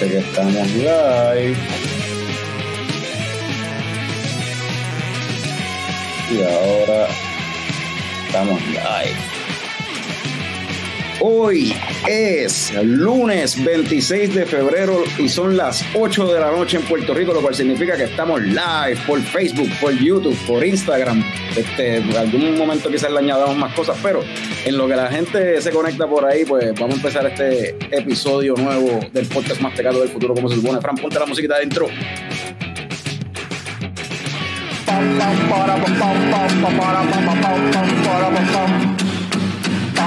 Que estamos live. Y ahora estamos live. Hoy es lunes 26 de febrero y son las 8 de la noche en Puerto Rico, lo cual significa que estamos live por Facebook, por YouTube, por Instagram. Este, en algún momento quizás le añadamos más cosas, pero en lo que la gente se conecta por ahí, pues vamos a empezar este episodio nuevo del podcast más pegado del futuro, como se supone. Fran, ponte la musiquita adentro.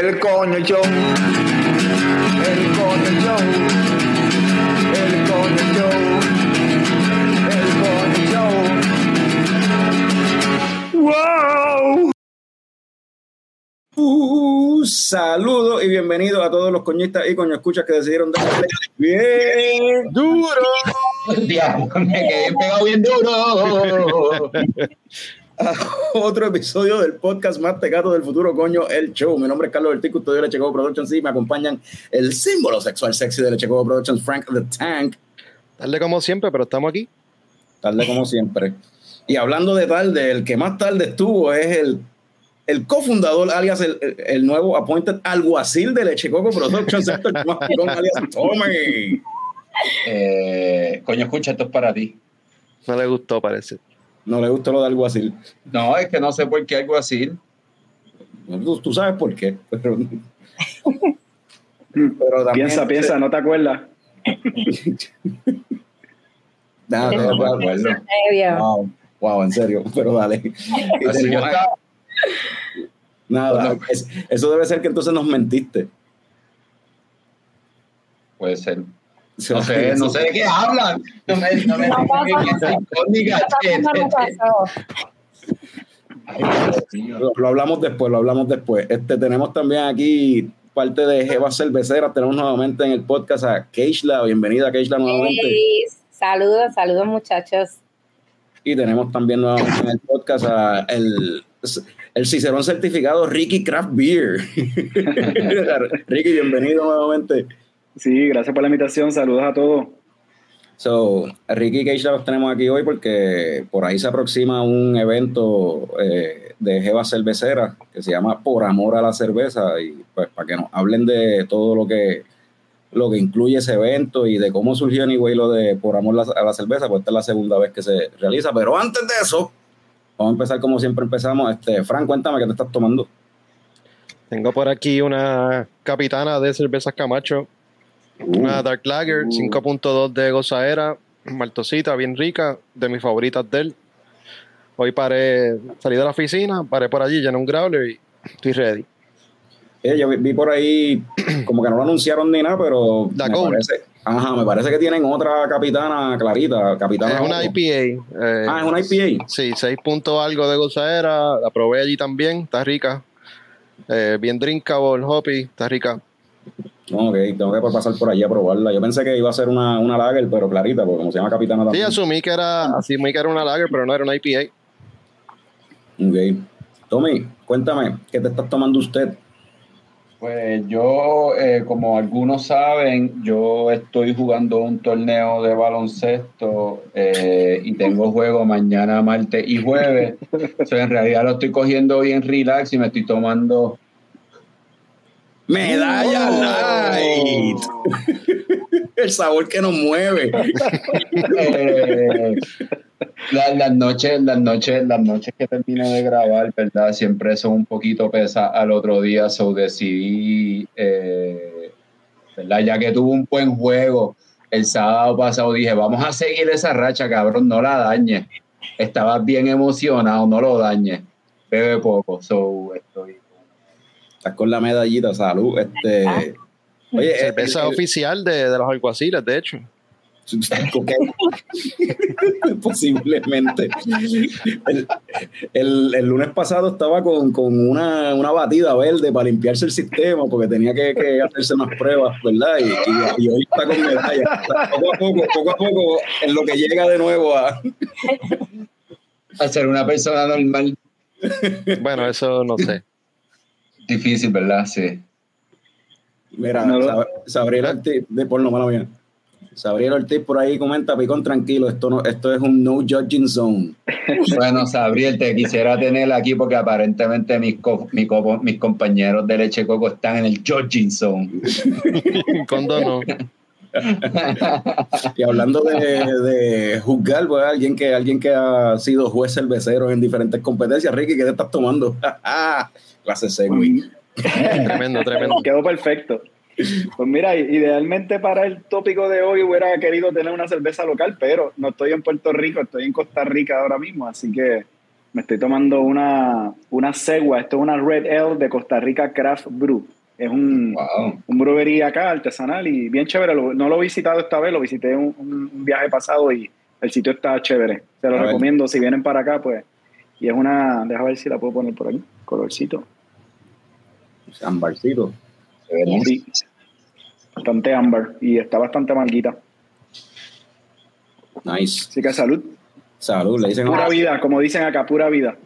el coño show, el coño show, el coño show, el coño show. ¡Wow! Uh, saludos y bienvenidos a todos los coñistas y coño escuchas que decidieron darle bien duro. Diablo, me quedé pegado bien duro. a otro episodio del podcast más tecato del futuro, coño, el show. Mi nombre es Carlos Bertico, estoy de Lechecobo Productions y me acompañan el símbolo sexual sexy de Lechecobo Productions, Frank the Tank. Tarde como siempre, pero estamos aquí. Tarde como siempre. Y hablando de tarde, el que más tarde estuvo es el, el cofundador, alias el, el, el nuevo appointed alguacil de Lechecoco Productions, Héctor Mascón, alias Tommy. Eh, coño, escucha, esto es para ti. No le gustó, parece. No le gustó lo de alguacil. No, es que no sé por qué algo así. Tú, tú sabes por qué. Pero, pero también, piensa, piensa, no te acuerdas. Nada, no me acuerdo. Wow, wow, en serio, pero dale. Así yo estaba- Nada, es- eso debe ser que entonces nos mentiste. Puede ser. No sé, no sé de qué hablan. No me, no me No. Lo, lo hablamos después, lo hablamos después. Este, tenemos también aquí parte de Jeva Cervecera. Tenemos nuevamente en el podcast a Keishla. Bienvenida, Keishla, nuevamente. Hey, saludos, saludos muchachos. Y tenemos también nuevamente en el podcast a el, el Cicerón certificado Ricky Craft Beer. Ricky, bienvenido nuevamente. Sí, gracias por la invitación. Saludos a todos. So, Ricky Keishla los tenemos aquí hoy porque por ahí se aproxima un evento eh, de Jeva Cervecera que se llama Por Amor a la Cerveza y pues para que nos hablen de todo lo que lo que incluye ese evento y de cómo surgió anyway lo de Por Amor a la Cerveza, pues esta es la segunda vez que se realiza, pero antes de eso, vamos a empezar como siempre empezamos. Este, Fran, cuéntame qué te estás tomando. Tengo por aquí una capitana de cervezas Camacho, una Dark Lager, 5.2 de gozaera, maltosita, bien rica, de mis favoritas de él. Hoy paré, salí de la oficina, paré por allí, llené un growler y estoy ready. Eh, yo vi, vi por ahí como que no lo anunciaron ni nada, pero me parece, ajá, me parece que tienen otra capitana clarita, capitana. Es una IPA. eh, Ah, es una IPA. Sí, 6 puntos algo de gozaera, la probé allí también, está rica. Eh, bien drinkable, hoppy, está rica. Ok, tengo que pasar por allí a probarla. Yo pensé que iba a ser una, una lager, pero clarita, porque como se llama capitana Sí, también. asumí que era, asumí que era una lager, pero no era una IPA. Ok. Tommy, cuéntame, ¿qué te estás tomando usted? Pues yo, eh, como algunos saben, yo estoy jugando un torneo de baloncesto eh, y tengo juego mañana, martes y jueves. O sea, en realidad lo estoy cogiendo bien relax y me estoy tomando Medalla Light. El sabor que nos mueve. Eh, la- las noches, las noches, las noches que termino de grabar, ¿verdad? Siempre son un poquito pesadas al otro día, so decidí, eh, ¿verdad? Ya que tuve un buen juego el sábado pasado, dije, vamos a seguir esa racha, cabrón, no la dañes. Estabas bien emocionado, no lo dañes. Bebe poco, so estoy. Estás con la medallita, salud. Este, oye, Cerveza el- el- oficial de, de los alguaciles, de hecho. Posiblemente. El, el, lunes pasado estaba con, con una, una, batida verde para limpiarse el sistema porque tenía que, que hacerse unas pruebas, ¿verdad? Y, y, hoy está con medalla. Poco a poco, poco a poco, en lo que llega de nuevo a, a ser una persona normal. Bueno, eso no sé. Difícil, ¿verdad? Sí. Mira, no, Sabriel de por no mala mía. Sabriel Ortiz por ahí comenta, Picón, tranquilo, esto no, esto es un no judging zone. Bueno, Sabriel, te quisiera tener aquí porque aparentemente mis, mis compañeros de leche coco están en el judging zone. ¿Cuándo no? y hablando de, de juzgar, pues, alguien que, alguien que ha sido juez cervecero en diferentes competencias, Ricky, ¿qué te estás tomando? Clase C, tremendo, tremendo. Quedó perfecto. Pues mira, idealmente para el tópico de hoy hubiera querido tener una cerveza local, pero no estoy en Puerto Rico, estoy en Costa Rica ahora mismo, así que me estoy tomando una, una Segua, esto es una Red Ale de Costa Rica Craft Brew. Es un, un brewery acá, artesanal y bien chévere. no lo he visitado esta vez, lo visité un, un viaje pasado y el sitio está chévere. Se lo recomiendo si vienen para acá, pues. Y es una, deja ver si la puedo poner por aquí, colorcito. Ambarcito. Sí, bastante ámbar y está bastante malguita. Nice. Así que salud. Salud, le dicen. Pura vida, como dicen acá, pura vida.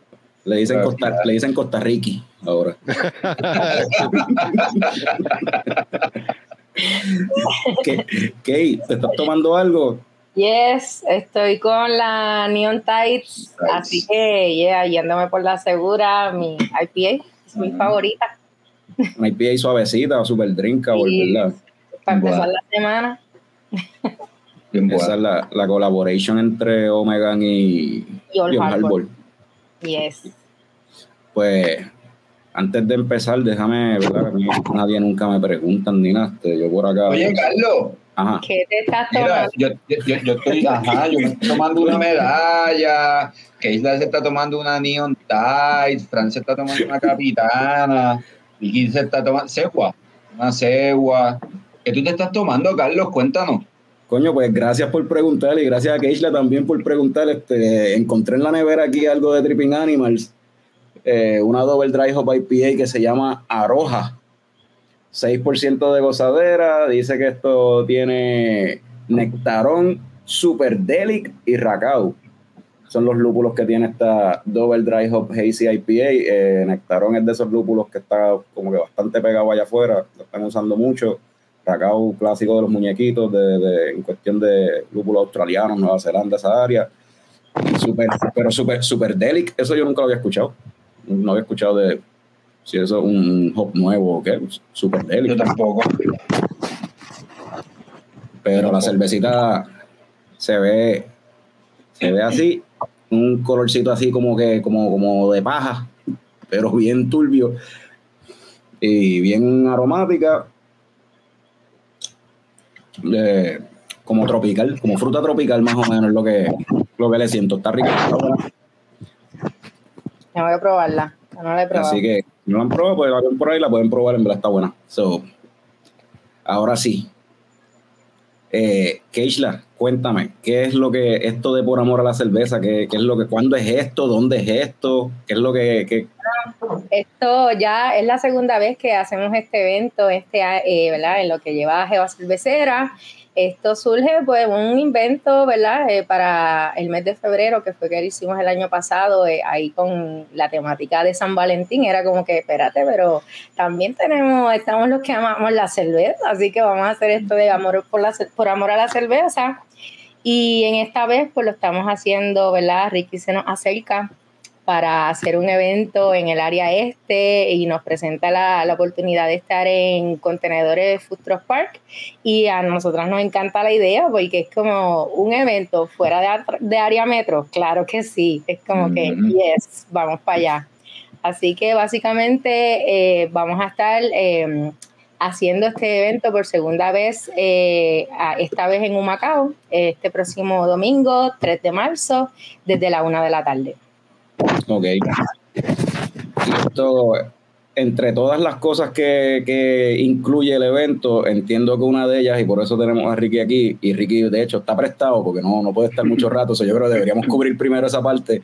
Le dicen, Costa, le dicen Costa Rica ahora. ¿Qué, ¿Qué, ¿Te estás tomando algo? Yes, estoy con la Neon Tights, así que, yeah, yéndome por la segura, mi IPA es mi favorita. Una IPA suavecita o super drink, ¿verdad? Para empezar la semana. Esa es la, la, colaboration entre Omegan y, y Old Harbor. Yes. Pues antes de empezar, déjame, ¿verdad? A mí nadie nunca me pregunta ni nada. Este, yo por acá. Oye, Carlos. Ajá. ¿Qué te estás tomando? yo, yo, yo, estoy, ajá, yo me estoy tomando una medalla, Keisla se está tomando una Neon Tide, Fran se está tomando una Capitana, Vicky se está tomando, Segua, una Segua. ¿Qué tú te estás tomando, Carlos? Cuéntanos. Coño, pues gracias por preguntar y gracias a Keisla también por preguntar. Este, encontré en la nevera aquí algo de Tripping Animals eh, una Double Dry Hop IPA que se llama Aroja. 6% de gozadera. Dice que esto tiene Nectarón, Super Delic y Racao. Son los lúpulos que tiene esta Double Dry Hop Hazy IPA. Eh, Nectarón es de esos lúpulos que está como que bastante pegado allá afuera. Lo están usando mucho. Racao, clásico de los muñequitos, de, en cuestión de lúpulos australianos, Nueva Zelanda, esa área. Super, pero super, super delic, eso yo nunca lo había escuchado no había escuchado de si eso es un hop nuevo o qué, súper Yo tampoco. Pero la cervecita se ve, se ve así, un colorcito así como que, como, como de paja, pero bien turbio y bien aromática. como tropical, como fruta tropical más o menos lo que, lo que le siento. Está rico. Me voy a probarla. No la he probado. Así que no la han probado, pues la por ahí, la pueden probar, en verdad está buena. So, ahora sí. Eh, Keishla, cuéntame, ¿qué es lo que esto de por amor a la cerveza? ¿Qué, qué es lo que, cuándo es esto? ¿Dónde es esto? ¿Qué es lo que, Esto ya es la segunda vez que hacemos este evento, este, eh, ¿verdad? En lo que lleva Jeva Cervecera. Esto surge pues un invento, ¿verdad? Eh, para el mes de febrero, que fue que hicimos el año pasado, eh, ahí con la temática de San Valentín, era como que, espérate, pero también tenemos, estamos los que amamos la cerveza, así que vamos a hacer esto de amor por, la, por amor a la cerveza. Y en esta vez pues lo estamos haciendo, ¿verdad? Ricky se nos acerca para hacer un evento en el área este y nos presenta la, la oportunidad de estar en contenedores Food Truck Park y a nosotras nos encanta la idea porque es como un evento fuera de, de área metro, claro que sí, es como que yes, vamos para allá. Así que básicamente eh, vamos a estar em, haciendo este evento por segunda vez, eh, esta vez en Humacao, este próximo domingo, 3 de marzo, desde la una de la tarde. Ok. Esto, entre todas las cosas que, incluye el evento, entiendo que una de ellas, y por eso tenemos a Ricky aquí, y Ricky de hecho está prestado porque no, no puede estar mucho rato, yo creo que deberíamos cubrir primero esa parte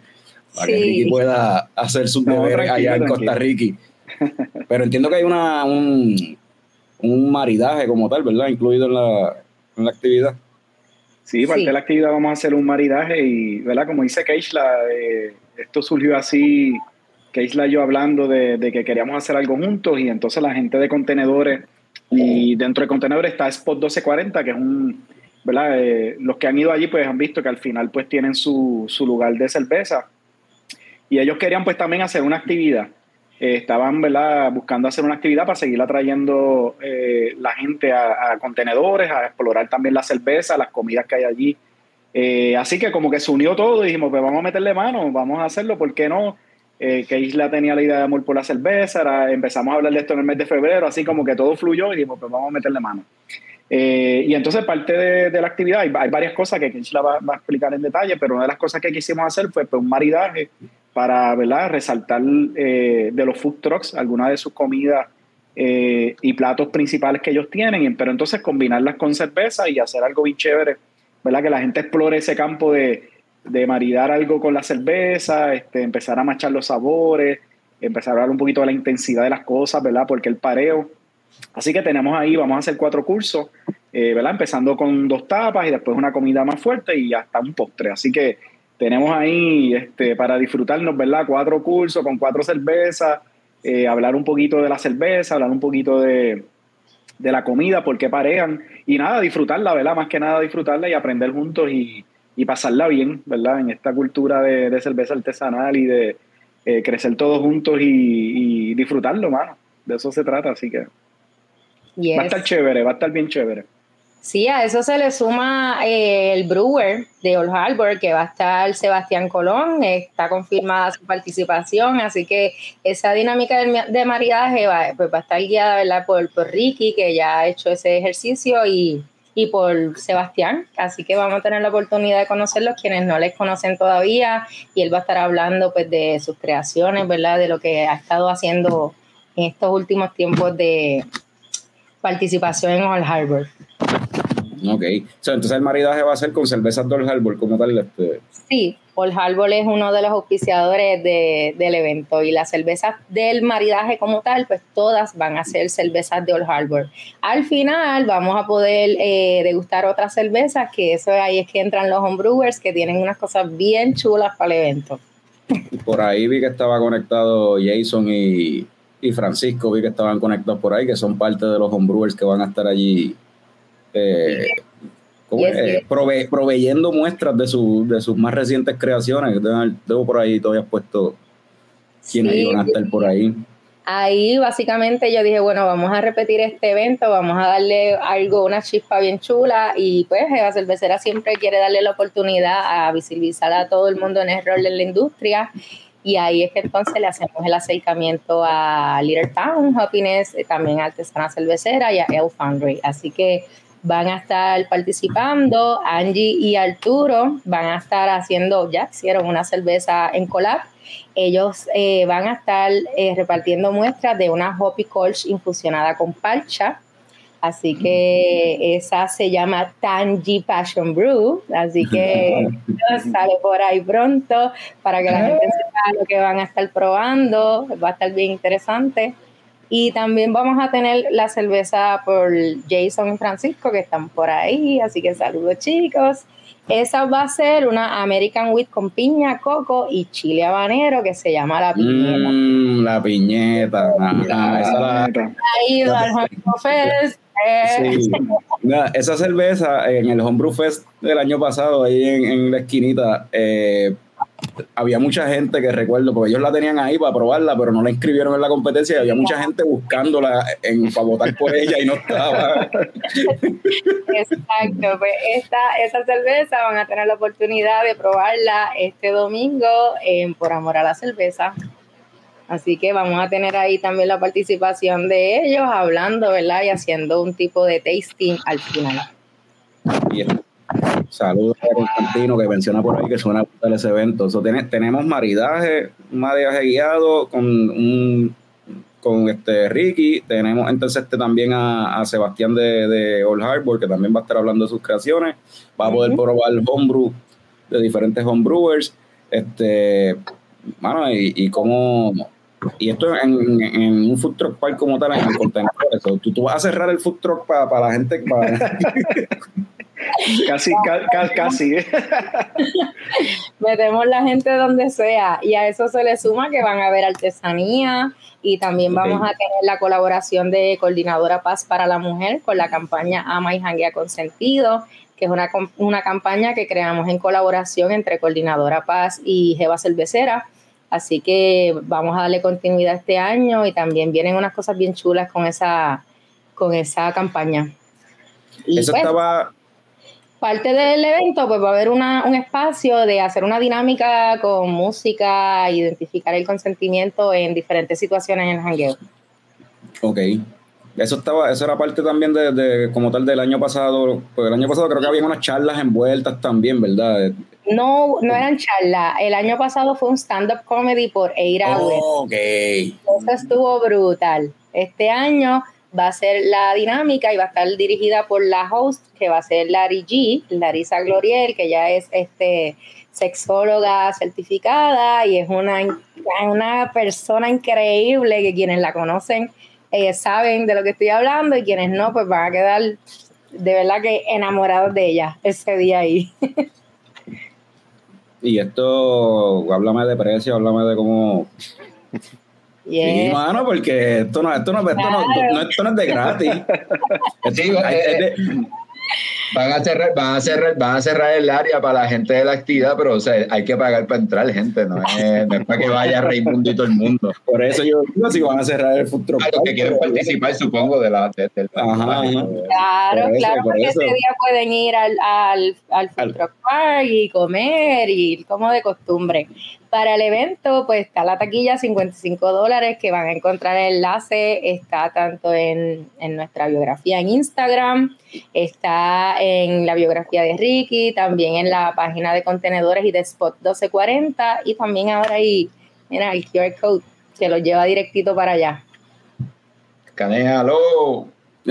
para que Ricky pueda hacer sus deberes allá en Costa Rica. Pero entiendo que hay una, un, un maridaje como tal, ¿verdad? Incluido en la, en la actividad. Sí, parte de la actividad vamos a hacer un maridaje y, ¿verdad? Como dice Keishla, eh, esto surgió así, Keishla y yo hablando de, que queríamos hacer algo juntos y entonces la gente de contenedores y dentro de contenedores está Spot 1240, que es un, ¿verdad? Eh, los que han ido allí pues han visto que al final pues tienen su, su lugar de cerveza y ellos querían pues también hacer una actividad. Eh, estaban ¿verdad? buscando hacer una actividad para seguir atrayendo eh, la gente a, contenedores, a explorar también la cerveza, las comidas que hay allí. Eh, así que como que se unió todo y dijimos, pues vamos a meterle mano, vamos a hacerlo, ¿por qué no? que Isla tenía la idea de amor por la cerveza, empezamos a hablar de esto en el mes de febrero, así como que todo fluyó y dijimos, pues vamos a meterle mano. y entonces parte de, la actividad, hay, varias cosas que Isla va, va, a explicar en detalle, pero una de las cosas que quisimos hacer fue pues, un maridaje para ¿verdad? resaltar eh, de los food trucks algunas de sus comidas eh, y platos principales que ellos tienen, pero entonces combinarlas con cerveza y hacer algo bien chévere, ¿verdad? que la gente explore ese campo de, de maridar algo con la cerveza, este, empezar a machar los sabores, empezar a hablar un poquito de la intensidad de las cosas, ¿verdad? porque el pareo. Así que tenemos ahí, vamos a hacer cuatro cursos, eh, ¿verdad? empezando con dos tapas y después una comida más fuerte y hasta un postre. Así que tenemos ahí este, para disfrutarnos, ¿verdad? Cuatro cursos con cuatro cervezas, eh, hablar un poquito de la cerveza, hablar un poquito de, la comida, por qué parean, y nada, disfrutarla, ¿verdad? Más que nada disfrutarla y aprender juntos y, pasarla bien, ¿verdad? En esta cultura de, cerveza artesanal y de eh, crecer todos juntos y, disfrutarlo, mano. De eso se trata, así que va a estar chévere, va a estar bien chévere. Sí, a eso se le suma eh, el brewer de Old Harbor, que va a estar Sebastián Colón, está confirmada su participación, así que esa dinámica de, maridaje va, pues va a estar guiada Por, por Ricky, que ya ha hecho ese ejercicio, y, y por Sebastián, así que vamos a tener la oportunidad de conocerlos, quienes no les conocen todavía, y él va a estar hablando pues de sus creaciones, ¿verdad? De lo que ha estado haciendo en estos últimos tiempos de participación en Old Harbor. Ok. entonces el maridaje va a ser con cervezas de Old Harbor, como tal. Este... Sí, Old Harbor es uno de los auspiciadores del evento y las cervezas del maridaje como tal, pues todas van a ser cervezas de Old Harbor. Al final vamos a poder eh, degustar otras cervezas, que eso ahí es que entran los homebrewers, que tienen unas cosas bien chulas para el evento. Por ahí vi que estaba conectado Jason y, y Francisco, vi que estaban conectados por ahí, que son parte de los homebrewers que van a estar allí eh, proveyendo muestras de, su, de sus más recientes creaciones. Debo por ahí todavía puesto quienes iban a estar por ahí. Ahí básicamente yo dije, bueno, vamos a repetir este evento, vamos a darle algo, una chispa bien chula y pues la cervecera siempre quiere darle la oportunidad a visibilizar a todo el mundo en el rol de la industria y ahí es que entonces le hacemos el acercamiento a Little Town, Happiness, eh, también a Artesana Cervecera y a El Foundry. Así que van a estar participando. Angie y Arturo van a estar haciendo, ya hicieron una cerveza en collab. Ellos eh, van a estar eh, repartiendo muestras de una Hoppy Colch infusionada con parcha. Así que esa se llama Tangy Passion Brew. Así que sale por ahí pronto para que la gente sepa lo que van a estar probando. Va a estar bien interesante. Y también vamos a tener la cerveza por Jason y Francisco que están por ahí, así que saludos chicos. Esa va a ser una American Wheat con piña, coco y chile habanero que se llama la piñeta. Mm, la piñeta. esa, esa cerveza en el Homebrew Fest del año pasado, ahí en, en la esquinita, eh, había mucha gente que recuerdo, porque ellos la tenían ahí para probarla, pero no la inscribieron en la competencia y había mucha gente buscándola en, para votar por ella y no estaba. Exacto, pues esta, esa cerveza van a tener la oportunidad de probarla este domingo en Por Amor a la Cerveza. Así que vamos a tener ahí también la participación de ellos hablando, ¿verdad? Y haciendo un tipo de tasting al final. Saludos a Constantino que menciona por ahí que suena a ese evento. tenemos maridaje, un maridaje guiado con un con este Ricky. Tenemos entonces este también a, Sebastián de, de Old Harbor, que también va a estar hablando de sus creaciones. Va a poder probar el homebrew de diferentes homebrewers. Este, bueno, y, y cómo. Y esto en, en, un food truck park como tal, en el contenedor. Tú, tú vas a cerrar el food truck para la gente. casi, casi. Metemos la gente donde sea. Y a eso se le suma que van a haber artesanía. Y también vamos a tener la colaboración de Coordinadora Paz para la Mujer con la campaña Ama y Janguea Consentido que es una, una campaña que creamos en colaboración entre Coordinadora Paz y Jeva Cervecera. Así que vamos a darle continuidad este año y también vienen unas cosas bien chulas con esa, con esa campaña. Y Eso pues, estaba... Parte del evento, pues va a haber una, un espacio de hacer una dinámica con música, identificar el consentimiento en diferentes situaciones en el jangueo. Ok. Eso estaba, eso era parte también de, como tal del año pasado, porque el año pasado creo que había unas charlas envueltas también, ¿verdad? No, no eran charlas. El año pasado fue un stand-up comedy por Eira oh, Ok. Eso estuvo brutal. Este año va a ser la dinámica y va a estar dirigida por la host, que va a ser Larry G, Larisa Gloriel, que ya es este sexóloga certificada y es una, una persona increíble que quienes la conocen eh, saben de lo que estoy hablando y quienes no, pues van a quedar de verdad que enamorados de ella ese día ahí. y esto, háblame de precio, háblame de cómo... Sí, mano, porque esto no, esto no, esto no, esto no es de gratis. Van a cerrar, van a cerrar, van a cerrar el área para la gente de la actividad, pero o sea, hay que pagar para entrar, gente, no es, no es para que vaya Raimundo y todo el mundo. Por eso yo digo si van a cerrar el truck. A los que quieren participar, supongo, de la, del Ajá, Claro, claro, porque ese día pueden ir al, al, al food truck park y comer y como de costumbre. Para el evento, pues está la taquilla 55 dólares que van a encontrar el enlace, está tanto en, en, nuestra biografía en Instagram, está en la biografía de Ricky, también en la página de contenedores y de Spot 1240 y también ahora ahí, mira, el QR code que lo lleva directito para allá. Canéalo.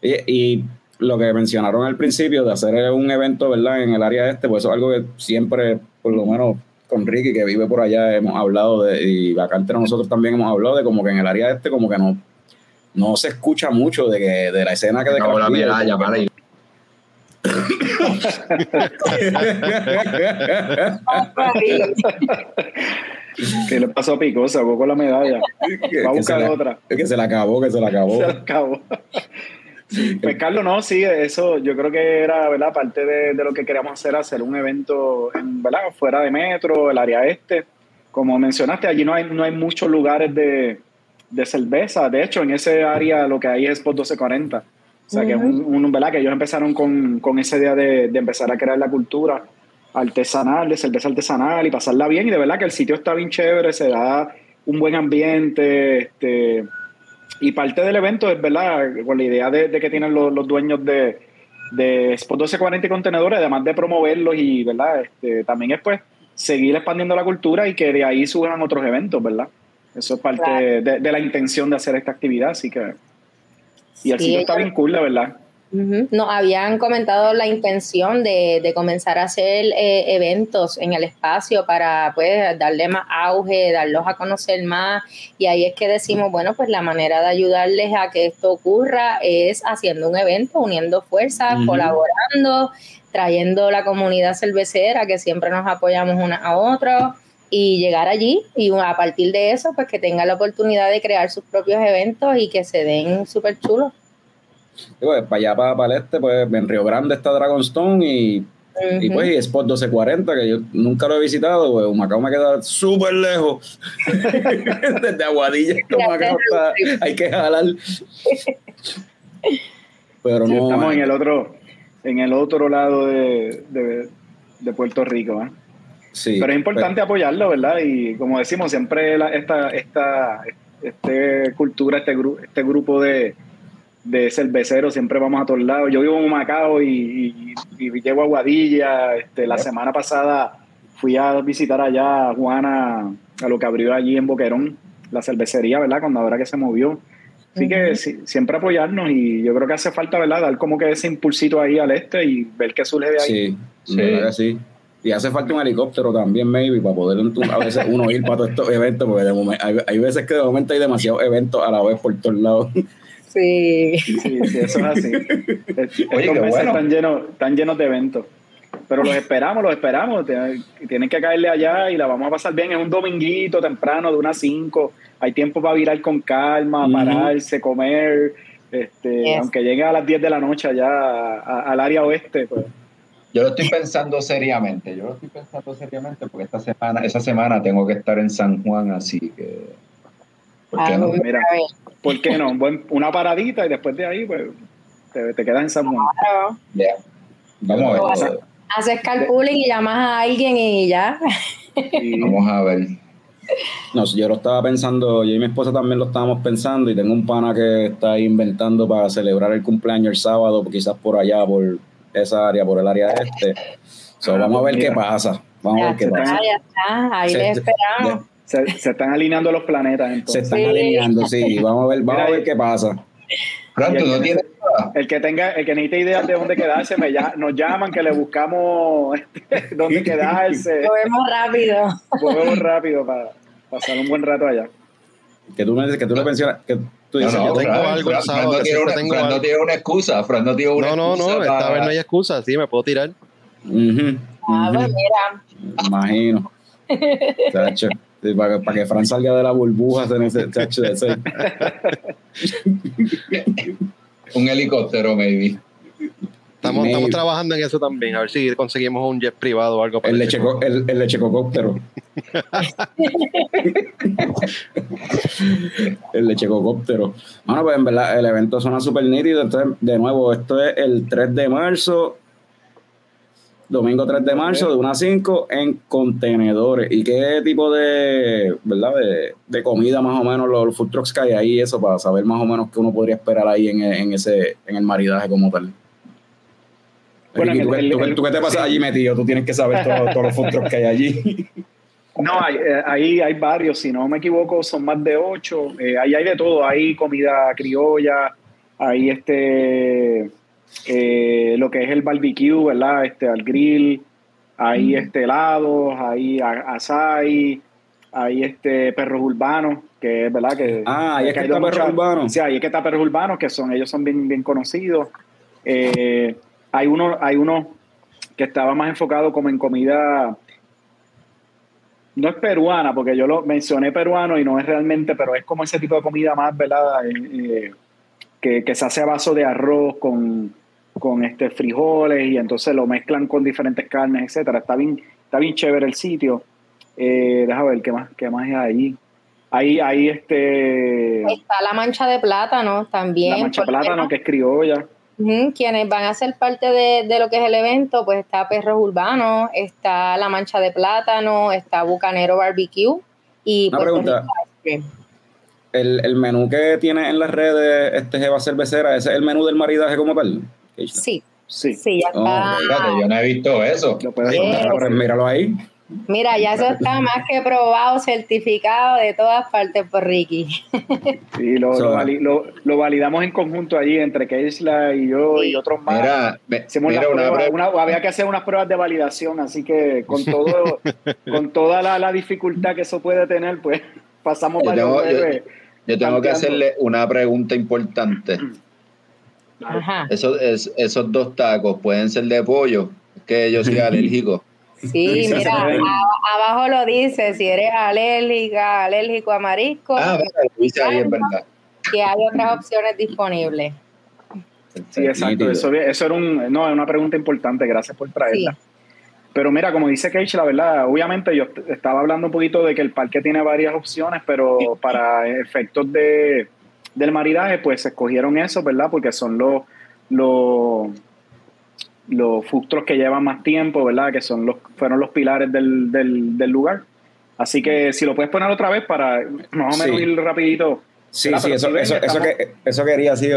y, y lo que mencionaron al principio de hacer un evento, ¿verdad? En el área este, pues eso es algo que siempre, por lo menos con Ricky, que vive por allá, hemos hablado de, y acá entre nosotros también hemos hablado de como que en el área este como que no, no se escucha mucho de, que, de la escena que de no, la medalla para ir. ¿Qué le pasó a Pico? Se con la medalla. Va a buscar otra. Es que se la acabó, que se la acabó. Se la acabó. Pues Carlos, no, sí, eso yo creo que era, ¿verdad? Parte de, lo que queríamos hacer, hacer un evento, en, ¿verdad? Fuera de metro, el área este. Como mencionaste, allí no hay, no hay muchos lugares de, cerveza. De hecho, en ese área lo que hay es Spot 1240. O sea, que es un, ¿verdad? Que ellos empezaron con, con esa idea de, de, empezar a crear la cultura artesanal, de cerveza artesanal y pasarla bien. Y de verdad que el sitio está bien chévere, se da un buen ambiente, este y parte del evento es, ¿verdad? Con la idea de, que tienen los, dueños de, de Spot 1240 y contenedores, además de promoverlos y, ¿verdad? Este, también es, pues, seguir expandiendo la cultura y que de ahí suban otros eventos, ¿verdad? Eso es parte de, la intención de hacer esta actividad, así que... Y el sitio está bien cool, la verdad. Nos habían comentado la intención de, comenzar a hacer eh, eventos en el espacio para pues darle más auge, darlos a conocer más. Y ahí es que decimos, bueno, pues la manera de ayudarles a que esto ocurra es haciendo un evento, uniendo fuerzas, colaborando, trayendo la comunidad cervecera que siempre nos apoyamos una a otra y llegar allí. Y a partir de eso pues que tengan la oportunidad de crear sus propios eventos y que se den súper chulos. Digo, para allá, para, para el este, pues en Río Grande está Dragonstone y, y pues y Spot 1240, que yo nunca lo he visitado, pues Humacao me queda súper lejos. Desde Aguadilla Humacao está, hay que jalar. Pero no. Estamos en el otro, en el otro lado de, de, de Puerto Rico, ¿eh? Sí, pero es importante apoyarlo, ¿verdad? Y como decimos, siempre esta, esta este cultura, este, este grupo de, de cervecero, siempre vamos a todos lados. Yo vivo en Macao y, llego a Guadilla. Este, la semana pasada fui a visitar allá a Juana, a lo que abrió allí en Boquerón, la cervecería, ¿verdad? Cuando ahora que se movió. Así que siempre apoyarnos y yo creo que hace falta, ¿verdad? Dar como que ese impulsito ahí al este y ver qué surge de ahí. Sí, sí. sí. Y hace falta un helicóptero también, maybe, para poder a veces uno ir para todos estos eventos, porque de momento, hay, veces que de momento hay demasiados eventos a la vez por todos lados. Sí. Sí, sí, eso es así. Oye, qué bueno. están llenos, están llenos de eventos. Pero los esperamos, los esperamos. Tienen que caerle allá y la vamos a pasar bien. Es un dominguito temprano de unas 5. Hay tiempo para virar con calma, pararse, comer. Este, Aunque llegue a las 10 de la noche allá al área oeste, pues. Yo lo estoy pensando seriamente, yo lo estoy pensando seriamente porque esta semana, esa semana tengo que estar en San Juan, así que ¿por qué ah, no? Mira, ¿por qué no? una paradita y después de ahí, pues, te, te quedas en San Juan. Vamos a ver. Haces carpooling y llamas a alguien y ya. Vamos a ver. No, yo lo estaba pensando, yo y mi esposa también lo estábamos pensando y tengo un pana que está inventando para celebrar el cumpleaños el sábado, quizás por allá, por esa área, por el área este. So, ah, vamos a ver qué pasa. Vamos a ver qué pasa. Ya está, ahí le esperamos. Se, se, están alineando los planetas. Entonces. Se están alineando, sí. Vamos a ver, vamos a ver qué pasa. Pronto, no tiene el que tenga, el que necesite ideas de dónde quedarse, me nos llaman que le buscamos este, dónde quedarse. Movemos rápido. Movemos rápido para pasar un buen rato allá. Que tú me dices, que tú le mencionas, que tú dices, no, no, yo tengo algo Fran, Fran, no tiene una, tengo Fran no tiene una excusa, Fran no tiene una no, excusa. No, no, esta vez no hay excusa, sí, me puedo tirar. Uh -huh, ah, pues mira. Imagino. Chacho. para, para, que Fran salga de la burbuja en ese chacho de ese. un helicóptero, maybe. Estamos, estamos, trabajando en eso también, a ver si conseguimos un jet privado o algo para el, leche, el, el lechecocóptero. el lechecocóptero. Bueno, pues en verdad el evento suena súper nítido. Entonces, de nuevo, esto es el 3 de marzo, domingo 3 de marzo, de 1 a 5, en contenedores. ¿Y qué tipo de, verdad, de, de comida más o menos los, food trucks que hay ahí? Eso para saber más o menos qué uno podría esperar ahí en, en ese, en el maridaje como tal. Bueno, ¿tú, qué te pasa allí metido? Tú tienes que saber todos los food trucks que hay allí. No, hay, eh, ahí hay varios, si no me equivoco, son más de ocho. Eh, ahí hay de todo, hay comida criolla, hay este eh, lo que es el barbecue, ¿verdad? Este, al grill, hay este, helados, hay asai, hay este, perros urbanos, que es verdad que... Ah, hay que está perros urbanos. Sí, hay que está perros urbanos, que son, ellos son bien, bien conocidos. Eh, hay uno, hay uno que estaba más enfocado como en comida no es peruana, porque yo lo mencioné peruano y no es realmente, pero es como ese tipo de comida más, ¿verdad? Eh, que, que, se hace a vaso de arroz con, con este frijoles y entonces lo mezclan con diferentes carnes, etcétera. Está bien, está bien chévere el sitio. Eh, déjame ver qué más, qué más hay ahí. Ahí, ahí este. Está la mancha de plátano también. La mancha de plátano, que es criolla. quienes van a ser parte de, de, lo que es el evento, pues está Perros Urbanos, está La Mancha de Plátano, está Bucanero Barbecue y Una pregunta. El, el, menú que tiene en las redes este Jeva Cervecera, ¿ese es el menú del maridaje como tal? Sí. Sí. sí ya está. yo no he visto eso. míralo ahí. Mira, ya eso está más que probado, certificado de todas partes por Ricky. Sí, lo, lo, validamos en conjunto allí entre Keisla y yo y otros más. Mira, una había que hacer unas pruebas de validación, así que con todo, con toda la, dificultad que eso puede tener, pues pasamos yo tengo, yo tengo que hacerle una pregunta importante. Esos, esos dos tacos pueden ser de pollo, que yo soy alérgico. Sí, mira, abajo lo dice, si eres alérgica, alérgico a marisco. Ah, dice ahí, es verdad. Que hay otras opciones disponibles. Sí, exacto. Eso, eso era un, no, una pregunta importante, gracias por traerla. Pero mira, como dice Cage, la verdad, obviamente yo estaba hablando un poquito de que el parque tiene varias opciones, pero para efectos de, del maridaje, pues se escogieron eso, ¿verdad? Porque son los, los, los frustros que llevan más tiempo, ¿verdad? Que son los, fueron los pilares del, del, lugar. Así que si lo puedes poner otra vez para más o menos ir rapidito. Sí, sí, eso, eso, eso, que, eso quería decir,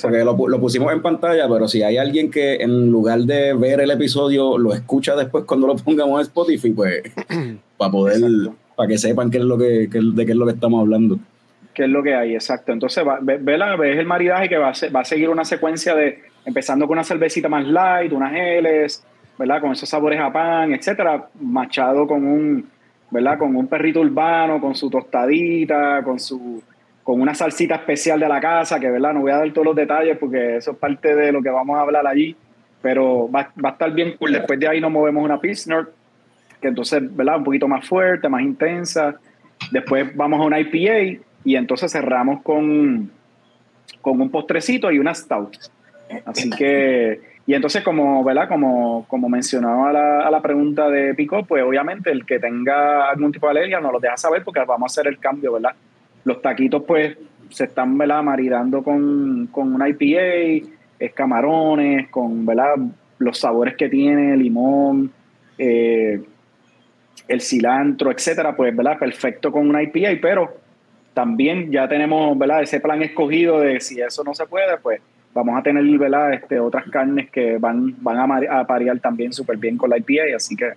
porque lo, lo, pusimos en pantalla, pero si hay alguien que en lugar de ver el episodio lo escucha después cuando lo pongamos en Spotify, pues para poder para que sepan qué es lo que, qué- de qué es lo que estamos hablando. que es lo que hay, exacto. Entonces, va, ve, ve la- ves el maridaje que va a, se- va a seguir una secuencia de, empezando con una cervecita más light, unas geles, ¿verdad? Con esos sabores a pan, etcétera, machado con un, ¿verdad? Con un perrito urbano, con su tostadita, con su con una salsita especial de la casa, que verdad, no voy a dar todos los detalles porque eso es parte de lo que vamos a hablar allí, pero va, va a estar bien cool. Después de ahí nos movemos una Pilsner, que entonces, ¿verdad? Un poquito más fuerte, más intensa. Después vamos a una IPA y entonces cerramos con, con un postrecito y una stout. Así que, y entonces como, ¿verdad? Como, como mencionaba la, a la pregunta de Pico, pues obviamente el que tenga algún tipo de alergia nos lo deja saber porque vamos a hacer el cambio, ¿verdad? Los taquitos pues se están, ¿verdad? Maridando con, con una IPA, es camarones, con, ¿verdad? Los sabores que tiene, limón, eh, el cilantro, etcétera, pues, ¿verdad? Perfecto con una IPA, pero también ya tenemos, ¿verdad? Ese plan escogido de si eso no se puede, pues vamos a tener, ¿verdad? Este, otras carnes que van, van a, a parear también súper bien con la IPA, así que,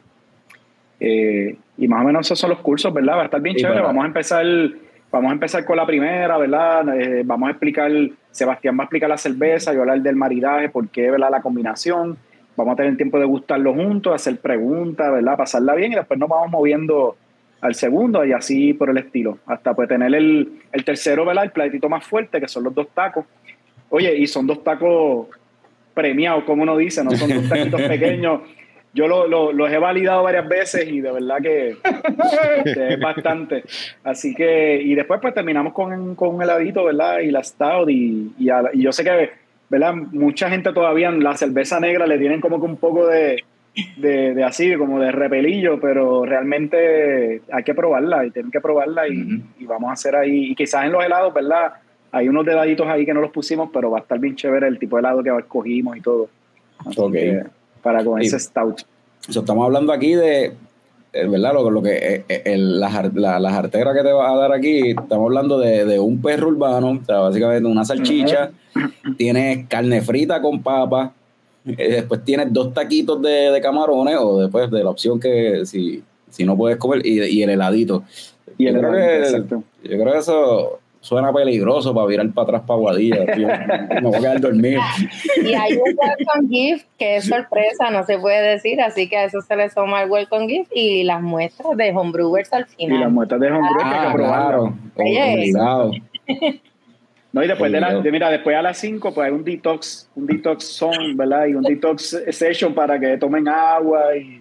eh, y más o menos esos son los cursos, ¿verdad? Va a estar bien Sí, chévere, vamos a empezar, vamos a empezar con la primera, ¿verdad? Eh, vamos a explicar, Sebastián va a explicar la cerveza, yo hablar del maridaje, por qué, ¿verdad? La combinación, vamos a tener tiempo de gustarlo juntos, hacer preguntas, ¿verdad? Pasarla bien y después nos vamos moviendo al segundo y así por el estilo, hasta pues tener el, el tercero, ¿verdad? El platito más fuerte, que son los dos tacos. Oye, y son dos tacos premiados, como uno dice, no son dos taquitos pequeños. Yo lo- lo- los he validado varias veces y de verdad que, que es bastante. Así que, y después pues terminamos con, con un heladito, ¿verdad? Y la stout y, y, a y yo sé que, ¿verdad? Mucha gente todavía la cerveza negra le tienen como que un poco de, de, de así, como de repelillo, pero realmente hay que probarla y tienen que probarla y, y vamos a hacer ahí, y quizás en los helados, ¿verdad? Hay unos dedaditos ahí que no los pusimos, pero va a estar bien chévere el tipo de helado que escogimos y todo. Así Ok. que, para con Y- ese stout. So, estamos hablando aquí de, eh, ¿verdad? Lo, lo que, eh, eh, el- la, la, la jartera que te va a dar aquí, estamos hablando de, de un perro urbano, o sea, básicamente una salchicha, tienes carne frita con papa, después tienes dos taquitos de, de camarones, o después de la opción que si, si no puedes comer, y, y el heladito. Y el creo heladito, que, exacto. yo creo que eso suena peligroso para virar para atrás para Guadilla. tío. Me voy a quedar dormido. Y hay un welcome gift que es sorpresa, no se puede decir, así que a eso se le suma el welcome gift y las muestras de homebrewers al Y las final. muestras de hombre hay Ah, que probarlas. claro. No, y después de, la, de- mira, después a las 5, pues hay un detox, un detox zone, ¿verdad? Y un detox session para que tomen agua y...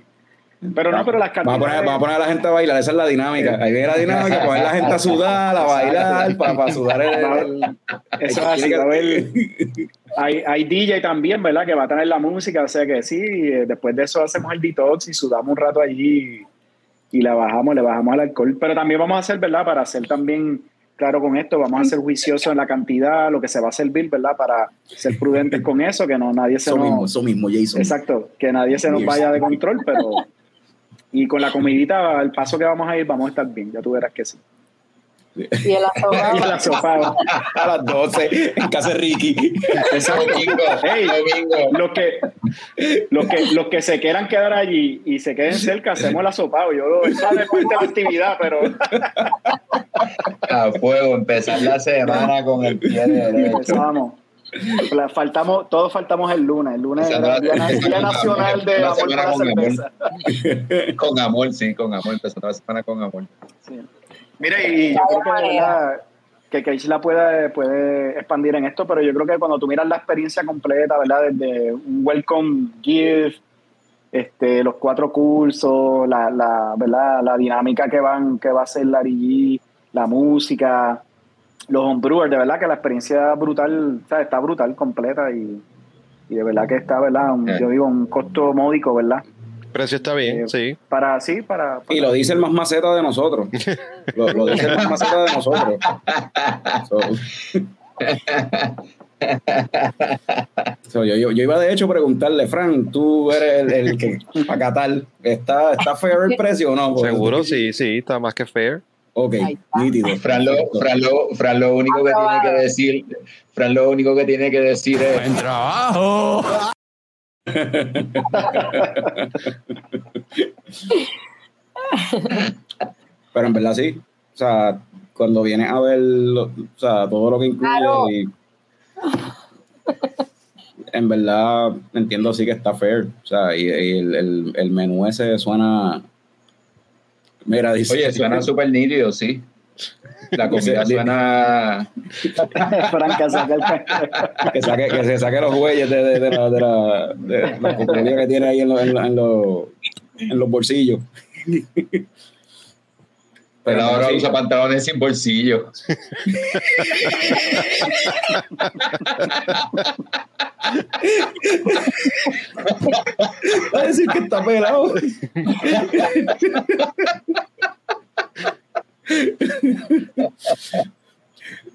Pero no, pero las Vamos a, poner, cantidades- vamos a poner a la gente a bailar, esa es la dinámica. Ahí viene la dinámica, poner a la gente a sudar, a bailar, para, para sudar el. el- Eso es así, hay, hay DJ también, ¿verdad? Que va a tener la música, o sea que sí, eh, después de eso hacemos el detox y sudamos un rato allí y la bajamos, le bajamos al alcohol. Pero también vamos a hacer, ¿verdad? Para hacer también, claro, con esto, vamos a ser juiciosos en la cantidad, lo que se va a servir, ¿verdad? Para ser prudentes con eso, que no nadie se Eso nos... mismo, eso mismo, Jason. Exacto, que nadie se nos vaya de control, pero... Y con la comidita, al paso que vamos a ir, vamos a estar bien, ya tú verás que sí. Y el asomado. Y el asopado. A las 12 en casa de Ricky. Domingo, Ey. domingo. los que, los que los que se quieran quedar allí y se queden cerca, hacemos el asopado. Yo eso es parte de la actividad, pero A fuego, empezar la semana con el pie derecho. empezamos. La- Faltamos, todos faltamos el lunes. El lunes era la- Día, Día Nacional de la Amor la con amor. Cerveza. Con amor, sí, con amor. Empezando la semana con amor. Sí. Mira, y yo creo que, verdad, que Keishla puede, puede expandir en esto, pero yo creo que cuando tú miras la experiencia completa, ¿verdad? Desde un welcome gift, este, los cuatro cursos, la, la, ¿verdad? la dinámica que van, que va a hacer Larry G, la música, los homebrewers, de verdad que la experiencia brutal, o sea, está brutal, completa y, y de verdad que está, ¿verdad? Un- Eh. Yo digo, un costo módico, ¿verdad? Precio está bien, Eh, sí. Para, sí, para... Y lo dice el más maceta de nosotros. Lo, lo dice el más maceta de nosotros. So- So, yo, yo, yo iba de hecho a preguntarle, Fran, tú eres el, el que para Qatar, ¿está, ¿está fair el precio o no? Seguro, sí, sí, está más que fair. Ok, nítido. Fran lo, Fran lo, Fran lo único que tiene que decir, Fran lo único que tiene que decir es ¡Buen trabajo! Pero en verdad sí. O sea, cuando vienes a ver lo- o sea, todo lo que incluye Claro. y- en verdad entiendo sí que está fair. O sea, y, y el, el- el menú ese suena. Mira, dice. Oye, suena súper nítido, sí. La comida suena. Franca, saca el que, saque, que se saque los huellos de, de, de la, de la, de la que tiene ahí en, los- en, los- en los, en los bolsillos. Pero ahora sí, usa pantalones sin bolsillo. va a decir que está pelado.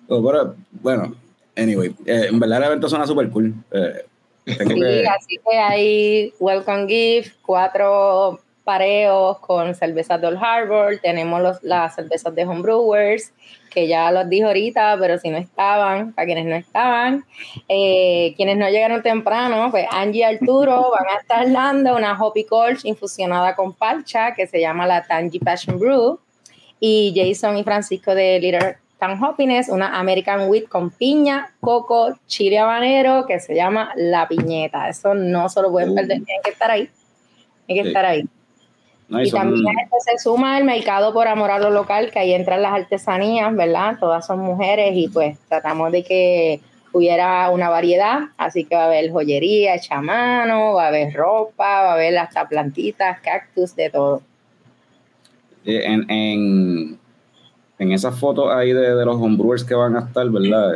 No, pero, bueno, anyway, eh, en verdad el evento suena súper cool. Eh, tengo Sí, que- así que hay welcome gift, cuatro pareos con cervezas Doll Harbor, tenemos los, las cervezas de Homebrewers, que ya los dije ahorita, pero si no estaban, para quienes no estaban, eh, quienes no llegaron temprano, pues Angie y Arturo van a estar dando una Hoppy Colch infusionada con parcha, que se llama la Tangy Passion Brew, y Jason y Francisco de Little Town Hoppiness, una American Wheat con piña, coco, chile habanero, que se llama La Piñeta. Eso no se lo pueden perder, tienen que estar ahí. Tienen que estar ahí. No, Y y son- también se suma el mercado por amor a lo local, que ahí entran las artesanías, ¿verdad? Todas son mujeres y pues tratamos de que hubiera una variedad, así que va a haber joyería, hecha a mano, va a haber ropa, va a haber hasta plantitas, cactus, de todo. eh, en, en, en esas fotos ahí de, de los homebrewers que van a estar, ¿verdad?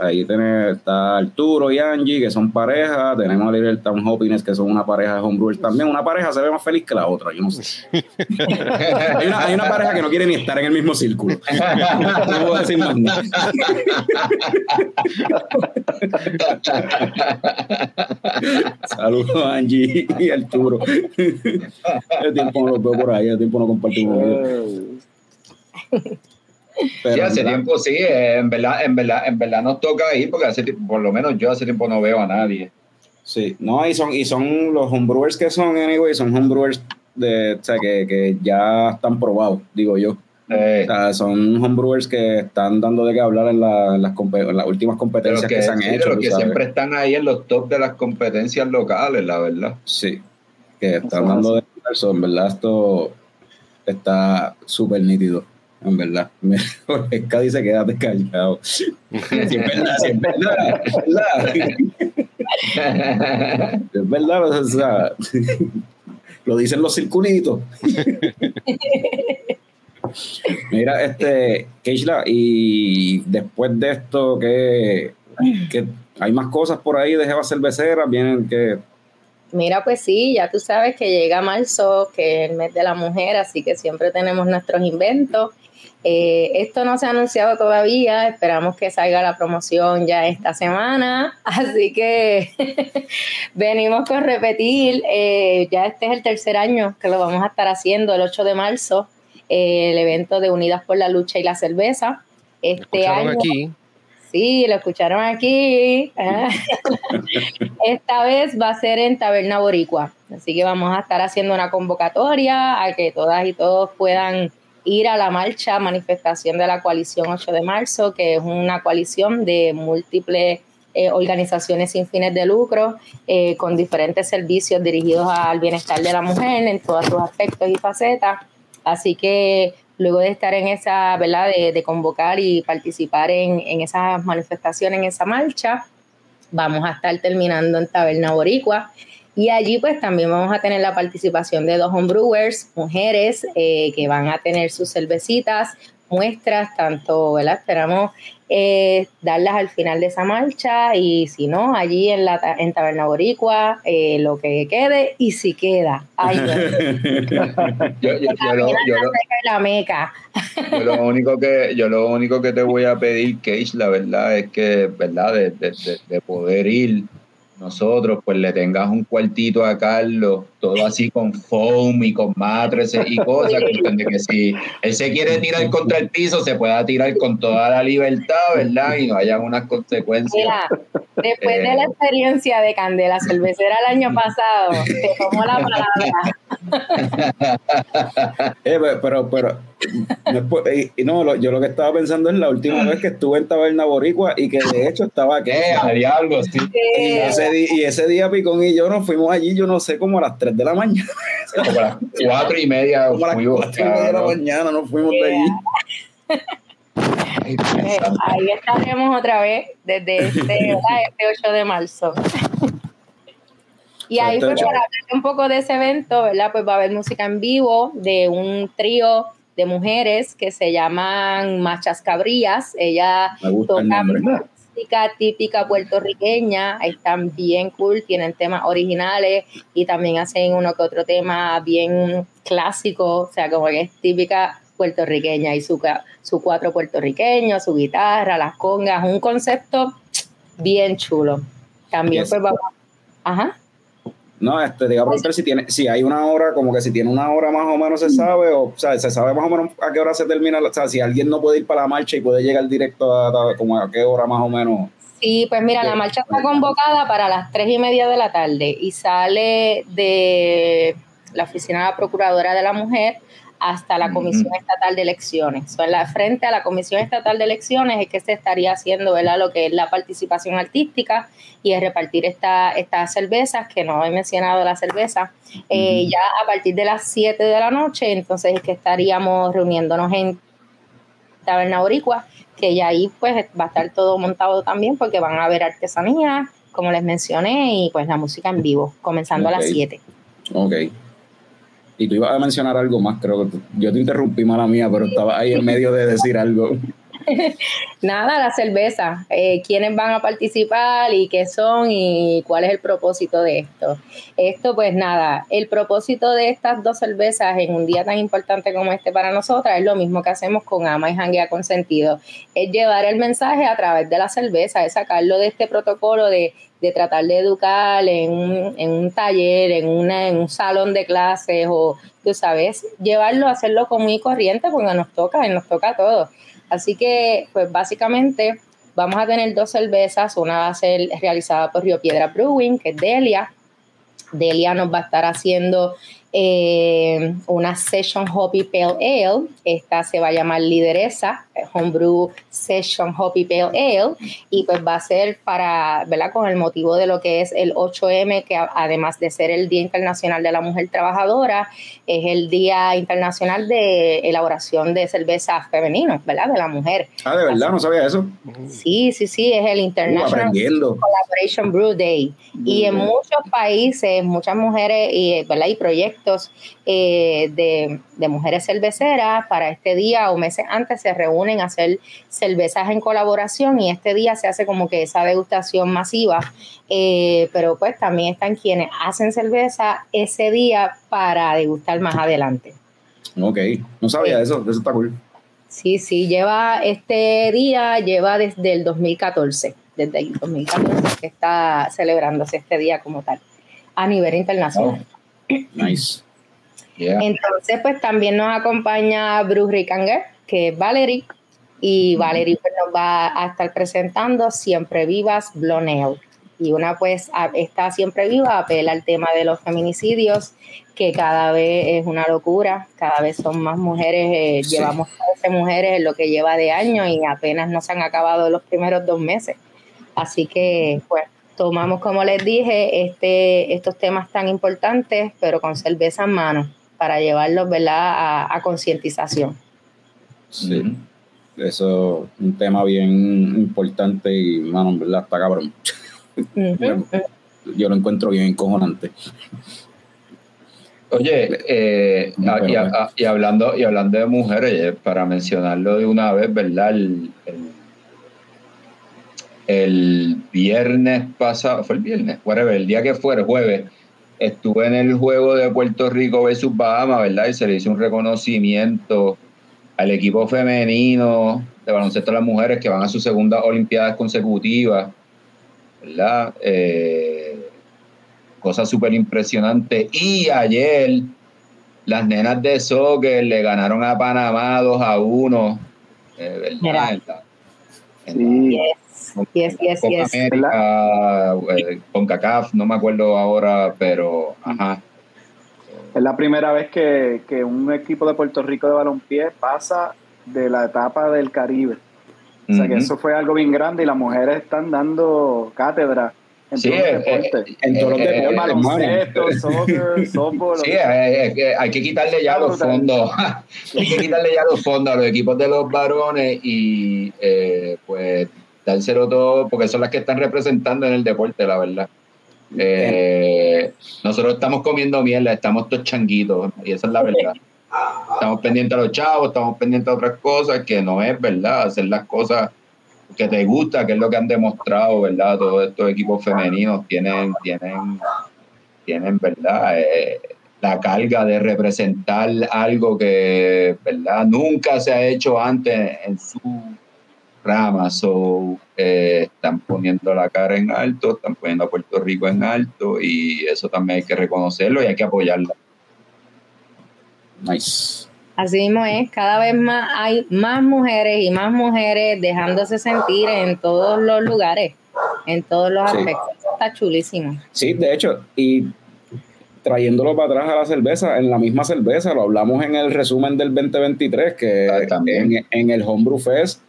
Ahí tiene, está Arturo y Angie, que son pareja. Tenemos a Little Town Hoppiness, que son una pareja de homebrewers también. Una pareja se ve más feliz que la otra, yo no sé. hay, una, hay una pareja que no quiere ni estar en el mismo círculo. No puedo decir más nada. Saludos a Angie y Arturo. El tiempo no los veo por ahí, el tiempo no compartimos. Pero, Sí, hace ¿verdad? tiempo sí, en verdad, en verdad, en verdad nos toca ir porque hace tiempo, por lo menos yo hace tiempo no veo a nadie. Sí, no, y son, y son los homebrewers que son, anyway, son homebrewers de, o sea, que, que ya están probados, digo yo. Eh, O sea, son homebrewers que están dando de qué hablar en, la- en las, en las últimas competencias que, que, se han sí, hecho. que sabes. siempre están ahí en los top de las competencias locales, la verdad. Sí, que están dando de eso. En verdad, esto está súper nítido. En verdad. Esca dice quédate callado. Sí, es verdad, sí, es verdad. Es verdad. Es verdad, o sea, lo dicen los circulitos. Mira, este, Keishla, y después de esto, ¿qué, qué- hay más cosas por ahí de Jeva Cervecera? Vienen que Mira, pues sí, ya tú sabes que llega marzo, que es el mes de la mujer, así que siempre tenemos nuestros inventos. Eh, esto no se ha anunciado todavía, esperamos que salga la promoción ya esta semana, así que venimos con repetir, eh, ya este es el tercer año que lo vamos a estar haciendo, el 8 de marzo, eh, el evento de Unidas por la Lucha y la Cerveza. Este Escucharon año, aquí. Sí, lo escucharon aquí. Esta vez va a ser en Taberna Boricua. Así que vamos a estar haciendo una convocatoria a que todas y todos puedan ir a la marcha, manifestación de la coalición 8 de marzo, que es una coalición de múltiples eh, organizaciones sin fines de lucro, eh, con diferentes servicios dirigidos al bienestar de la mujer en todos sus aspectos y facetas. Así que luego de estar en esa, ¿verdad? De, de convocar y participar en, en esas manifestaciones, en esa marcha, vamos a estar terminando en Taberna Boricua. Y allí pues también vamos a tener la participación de dos homebrewers, mujeres, eh, que van a tener sus cervecitas, muestras, tanto, ¿verdad? Esperamos eh, darlas al final de esa marcha y si no, allí en, la, ta- en Taberna Boricua, eh, lo que quede y si queda. Ay, Dios. Yo, yo- yo lo, yo lo- la meca. yo lo único que yo lo único que te voy a pedir, Cage, la verdad es que, verdad, de, de- de- de poder ir nosotros, pues le tengas un cuartito a Carlos, todo así con foam y con matrices y cosas, que si él se quiere tirar contra el piso, se pueda tirar con toda la libertad, ¿verdad? Y no haya unas consecuencias. Después de la experiencia de Candela Cervecera el año pasado, te tomo la palabra. eh, pero, pero, no, yo lo que estaba pensando es la última vez que estuve en Taberna Boricua y que de hecho estaba aquí. Eh, a diablo, sí. Y, ese día, y ese día Picón y yo nos fuimos allí, yo no sé, como a las 3 de la mañana. Como a las 4 y media. Como a las 4 y media de la mañana nos fuimos de allí. Eh, ahí estaremos otra vez desde este, este 8 de marzo. Y ahí, pues, para hablar un poco de ese evento, ¿verdad? Pues va a haber música en vivo de un trío de mujeres que se llaman Machas Cabrías. Ella toca música típica puertorriqueña, están bien cool, tienen temas originales y también hacen uno que otro tema bien clásico, o sea, como que es típica puertorriqueña y su, su cuatro puertorriqueño, su guitarra, las congas, un concepto bien chulo. También pues vamos... Ajá. No, este, digamos si tiene, si hay una hora, como que si tiene una hora más o menos se sabe, o, sea, se sabe más o menos a qué hora se termina, o sea, si alguien no puede ir para la marcha y puede llegar directo a, como a qué hora más o menos. Sí, pues mira, la marcha está convocada para las tres y media de la tarde y sale de la oficina de la Procuradora de la Mujer hasta la Comisión Estatal de Elecciones. La, frente a la Comisión Estatal de Elecciones es que se estaría haciendo ¿verdad? lo que es la participación artística y es repartir esta, estas cervezas, que no he mencionado la cerveza, eh, ya a partir de las 7 de la noche, entonces es que estaríamos reuniéndonos en Taberna Boricua, que ya ahí pues va a estar todo montado también porque van a haber artesanía, como les mencioné, y pues la música en vivo, comenzando a las 7. Ok. Y tú ibas a mencionar algo más, creo que yo te interrumpí, mala mía, pero estaba ahí en medio de decir algo. Nada, la cerveza. Eh, ¿Quiénes van a participar y qué son y cuál es el propósito de esto? Esto, pues nada, el propósito de estas dos cervezas en un día tan importante como este para nosotras es lo mismo que hacemos con Ama y Janguea con Sentido. Es llevar el mensaje a través de la cerveza, es sacarlo de este protocolo de de tratar de educar en un, en un taller, en, una, en un salón de clases o, tú sabes, llevarlo, hacerlo común y corriente porque nos toca, nos toca a todos. Así que, pues básicamente vamos a tener dos cervezas, una va a ser realizada por Río Piedra Brewing, que es Delia. Delia nos va a estar haciendo eh, una Session Hoppy Pale Ale. Esta se va a llamar Lideresa, Homebrew Session Hoppy Pale Ale. Y pues va a ser para, ¿verdad? Con el motivo de lo que es el 8M, que además de ser el Día Internacional de la Mujer Trabajadora, es el Día Internacional de Elaboración de Cerveza Femenino, ¿verdad? De la mujer. Ah, de verdad, no sabía eso. Sí, sí, sí, es el uh, International Collaboration Brew Day. y en muchos países, muchas mujeres y, ¿verdad? y proyectos eh, de, mujeres cerveceras para este día o meses antes se reúnen a hacer cervezas en colaboración y este día se hace como que esa degustación masiva, eh, pero pues también están quienes hacen cerveza ese día para degustar más adelante. Ok, no sabía eso, eso está cool. Sí, sí, lleva este día, lleva desde el 2014, desde el 2014 que está celebrándose este día como tal, a nivel internacional. Oh. Nice. Entonces, pues también nos acompaña Bruce Rickanger, que es Valerie, y Valerie pues, nos va a estar presentando Siempre Vivas Bloneo. Y una pues está siempre viva, apela al tema de los feminicidios, que cada vez es una locura, cada vez son más mujeres, eh, llevamos 13 mujeres en lo que lleva de año y apenas no se han acabado los primeros dos meses. Así que, pues, tomamos, como les dije, este, estos temas tan importantes, pero con cerveza en mano, para llevarlos ¿verdad? a, concientización. Sí, eso es un tema bien importante y, mano, ¿verdad? Está cabrón. Yo lo encuentro bien encojonante. Oye, eh, y, hablando, y hablando de mujeres, para mencionarlo de una vez, ¿verdad? el el viernes pasado, fue el viernes, whatever, el día que fue, el jueves, estuve en el juego de Puerto Rico versus Bahamas, ¿verdad? Y se le hizo un reconocimiento al equipo femenino de baloncesto de las mujeres que van a su segunda Olimpiadas consecutivas, ¿verdad? Eh, cosa súper impresionante. Y ayer las nenas de soccer le ganaron a Panamá 2 a 1, eh, ¿verdad? Sí. Yes, yes, Copa yes. América, eh, con CACAF, no me acuerdo ahora, pero ajá. Es la primera vez que, que un equipo de Puerto Rico de balompié pasa de la etapa del Caribe. O sea que eso fue algo bien grande y las mujeres están dando cátedra en Sí, todos los eh, deportes. En todos los Eh, deportes, hermano. baloncesto, soccer, softball. Sí, eh, eh, hay que quitarle ya los fondos. hay que quitarle ya los fondos a los equipos de los varones y eh, pues dárselo todo, porque son las que están representando en el deporte, la verdad. Eh, nosotros estamos comiendo mierda, estamos todos changuitos, y esa es la verdad. Estamos pendientes a los chavos, estamos pendientes a otras cosas, que no es verdad, hacer las cosas que te gusta, que es lo que han demostrado, ¿verdad? Todos estos equipos femeninos tienen, tienen, tienen, ¿verdad? Eh, la carga de representar algo que, ¿verdad? Nunca se ha hecho antes en su rama. So, eh, están poniendo la cara en alto, están poniendo a Puerto Rico en alto y eso también hay que reconocerlo y hay que apoyarlo. Nice. Así mismo es, cada vez más hay más mujeres y más mujeres dejándose sentir en todos los lugares, en todos los Sí. aspectos. Eso Está chulísimo. Sí, de hecho, y trayéndolo para atrás a la cerveza, en la misma cerveza, lo hablamos en el resumen del 2023, que Ah, también. en, en el Homebrew Fest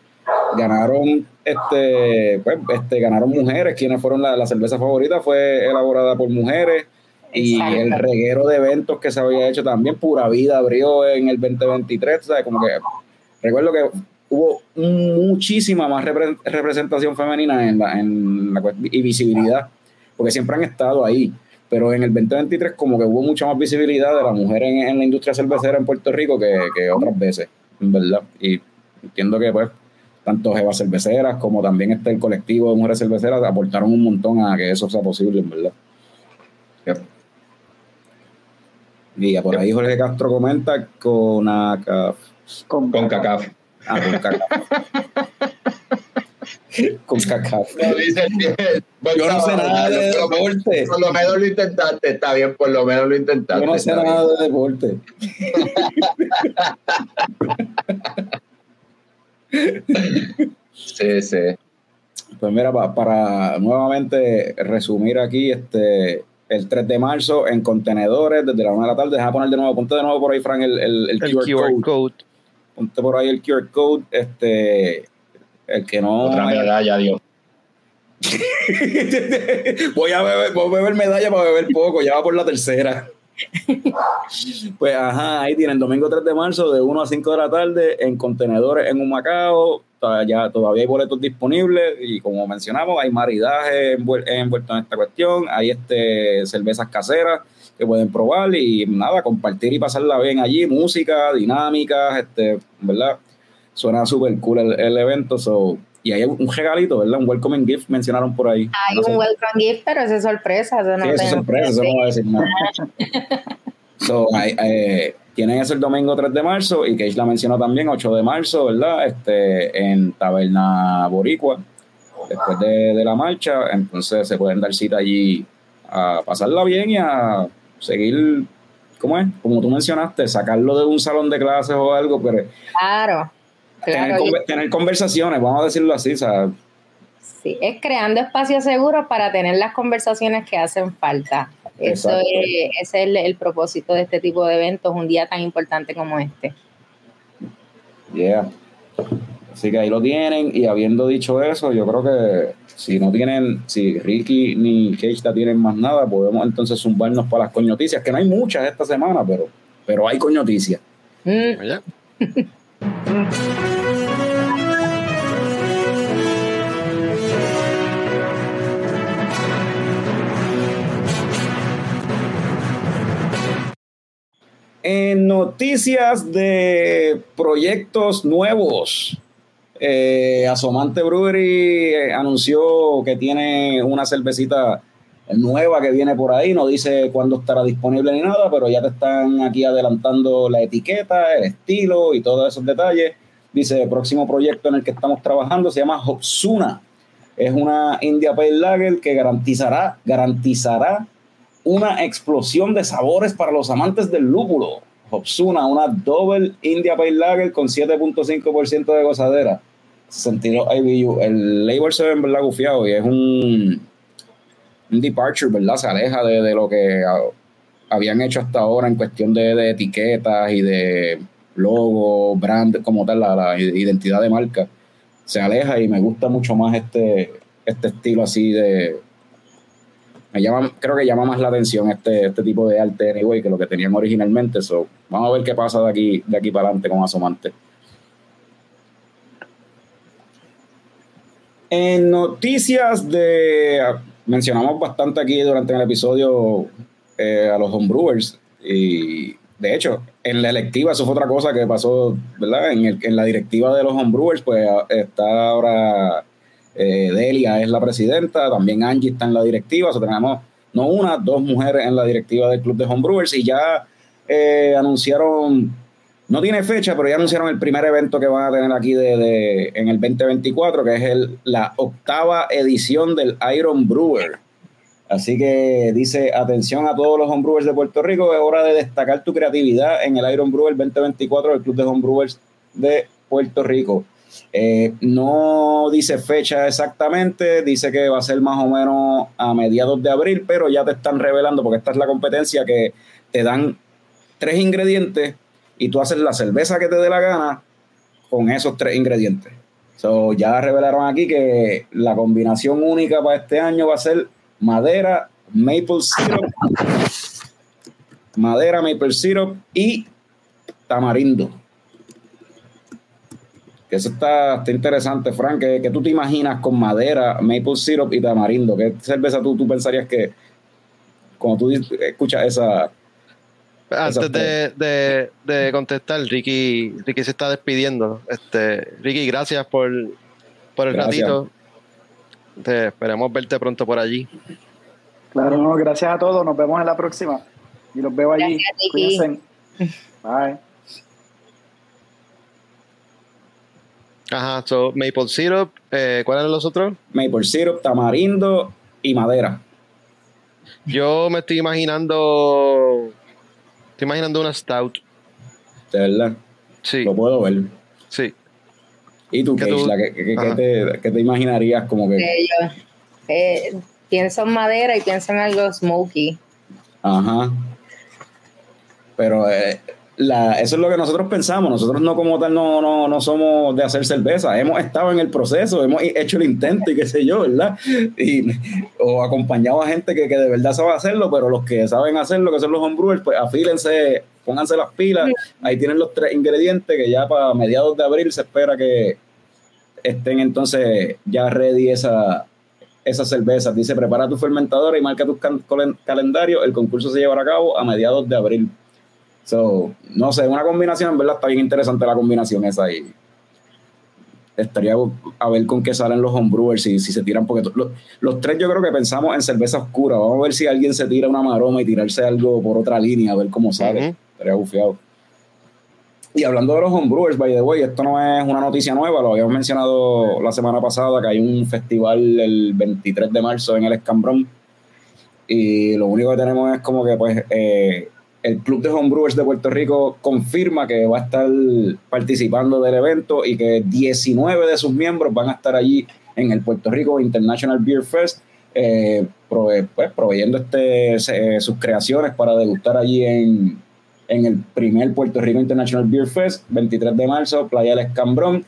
ganaron este, pues, este ganaron mujeres, quienes fueron la, la cerveza favorita, fue elaborada por mujeres. Y el reguero de eventos que se había hecho también, Pura Vida abrió en el 2023, ¿sabes? Como que recuerdo que hubo muchísima más repre- representación femenina en la, en la y visibilidad, porque siempre han estado ahí, pero en el 2023 como que hubo mucha más visibilidad de la mujer en, en la industria cervecera en Puerto Rico que, que otras veces, en verdad. Y entiendo que pues tanto Jeva Cerveceras como también este el colectivo de mujeres cerveceras aportaron un montón a que eso sea posible, en verdad. Yep. Y por ahí Jorge Castro comenta con acá. Con, Con CACAF. Ah, con cacao. con cacao. No, dice. Yo no sé nada de Por lo- deporte. Por lo menos lo intentaste, está bien, por lo menos lo intentaste. Yo no sé nada de deporte. Sí, sí. Pues mira, pa- para nuevamente resumir aquí, este el 3 de marzo en contenedores desde la 1 de la tarde. Deja poner de nuevo, ponte de nuevo por ahí, Frank, el, el, el El QR, QR code. code. Ponte por ahí el QR code. Este, el que no. Otra medalla, Dios. voy a beber, voy a beber medalla para beber poco, ya va por la tercera. pues ajá, ahí tienen domingo 3 de marzo de 1 a 5 de la tarde en contenedores en Humacao. Todavía, todavía hay boletos disponibles y como mencionamos, hay maridaje envuel- envuelto en esta cuestión, hay este cervezas caseras que pueden probar y nada, compartir y pasarla bien allí, música, dinámicas, este, ¿verdad? Suena súper cool el, el evento, so, y hay un regalito, ¿verdad? Un welcoming gift mencionaron por ahí. Hay No sé. un welcome gift, pero eso es sorpresa. Eso no Sí, eso es sorpresa, eso no va a decir nada. So, hay- eh, tienen eso el domingo 3 de marzo y Cage la mencionó también, 8 de marzo, ¿verdad? Este, en Taberna Boricua, después de, de la marcha. Entonces se pueden dar cita allí a pasarla bien y a seguir, ¿cómo es? Como tú mencionaste, sacarlo de un salón de clases o algo, pero Claro, tener, conversaciones, vamos a decirlo así, o sea, Sí, es creando espacios seguros para tener las conversaciones que hacen falta. Eso es, ese es el, el propósito de este tipo de eventos, un día tan importante como este. Yeah. Así que ahí lo tienen. Y habiendo dicho eso, yo creo que si no tienen, si Ricky ni Keishla tienen más nada, podemos entonces zumbarnos para las coñoticias, que no hay muchas esta semana, pero, pero hay coñoticias. Mm, En noticias de proyectos nuevos, eh, Asomante Brewery eh, anunció que tiene una cervecita nueva que viene por ahí, no dice cuándo estará disponible ni nada, pero ya te están aquí adelantando la etiqueta, el estilo y todos esos detalles. Dice, el próximo proyecto en el que estamos trabajando se llama Hopsuna. Es una India Pale Lager que garantizará, garantizará una explosión de sabores para los amantes del lúpulo. Hopsuna, una Double India Pale Lager con 7.5% de gozadera. sentido IBU. El label se ve en verdad gufiado y es un, departure, ¿verdad? Se aleja de, lo que habían hecho hasta ahora en cuestión de, de etiquetas y de logo, brand, como tal, la, la, identidad de marca. Se aleja y me gusta mucho más este, este estilo así de. Me llama, creo que llama más la atención este, este tipo de arte anyway que lo que tenían originalmente. So, vamos a ver qué pasa de aquí, de aquí para adelante con Asomante. En noticias de. Mencionamos bastante aquí durante el episodio eh, a los homebrewers. Y de hecho, en la electiva, eso fue otra cosa que pasó, ¿verdad? En, el, en la directiva de los homebrewers, pues está ahora eh, Delia es la presidenta, también Angie está en la directiva, o sea, tenemos no una, dos mujeres en la directiva del club de homebrewers y ya eh, anunciaron, no tiene fecha, pero ya anunciaron el primer evento que van a tener aquí de, en el 2024, que es el, la octava edición del Iron Brewer. Así que dice, atención a todos los homebrewers de Puerto Rico, es hora de destacar tu creatividad en el Iron Brewer 2024 del Club de Homebrewers de Puerto Rico. Eh, no dice fecha exactamente, dice que va a ser más o menos a mediados de abril, pero ya te están revelando, porque esta es la competencia que te dan tres ingredientes y tú haces la cerveza que te dé la gana con esos tres ingredientes. So, ya revelaron aquí que la combinación única para este año va a ser madera, maple syrup, madera, maple syrup y tamarindo. Que eso está, interesante, Frank. que tú te imaginas con madera, maple syrup y tamarindo? ¿Qué cerveza tú, tú pensarías que, cuando tú escuchas esa... Antes de, de, contestar, Ricky, Ricky se está despidiendo. Este, Ricky, gracias por, por el ratito. Te esperemos verte pronto por allí. Claro, no, gracias a todos. Nos vemos en la próxima. Y los veo allí. Cuídense. Bye. Ajá, so maple syrup. Eh, ¿Cuáles eran los otros? Maple syrup, tamarindo y madera. Yo me estoy imaginando. Estoy imaginando una stout. ¿De verdad? Sí. Lo puedo ver. Sí. ¿Y tú, Keishla, ¿qué, te, imaginarías como que...? yo eh, pienso en madera y pienso en algo smoky. Ajá. Pero eh, la, eso es lo que nosotros pensamos. Nosotros no como tal no, no, no somos de hacer cerveza. Hemos estado en el proceso, hemos hecho el intento y qué sé yo, ¿verdad? Y, o acompañado a gente que, que de verdad sabe hacerlo, pero los que saben hacerlo, que son los homebrewers, pues afílense pónganse las pilas. Ahí tienen los tres ingredientes que ya para mediados de abril se espera que estén entonces ya ready esa, esas cervezas. Dice, prepara tu fermentadora y marca tu calendario. El concurso se llevará a cabo a mediados de abril. So, no sé, una combinación, en verdad está bien interesante la combinación esa ahí. Estaría a ver con qué salen los homebrewers y si se tiran, porque los, tres yo creo que pensamos en cerveza oscura. Vamos a ver si alguien se tira una maroma y tirarse algo por otra línea, a ver cómo sale. Estaría bufiado. Y hablando de los homebrewers, by the way, esto no es una noticia nueva, lo habíamos mencionado la semana pasada, que hay un festival el 23 de marzo en el Escambrón. Y lo único que tenemos es como que, pues, eh, el Club de Homebrewers de Puerto Rico confirma que va a estar participando del evento y que 19 de sus miembros van a estar allí en el Puerto Rico International Beer Fest, eh, pues, proveyendo este, eh, sus creaciones para degustar allí en, en el primer Puerto Rico International Beer Fest, 23 de marzo, Playa del Escambrón.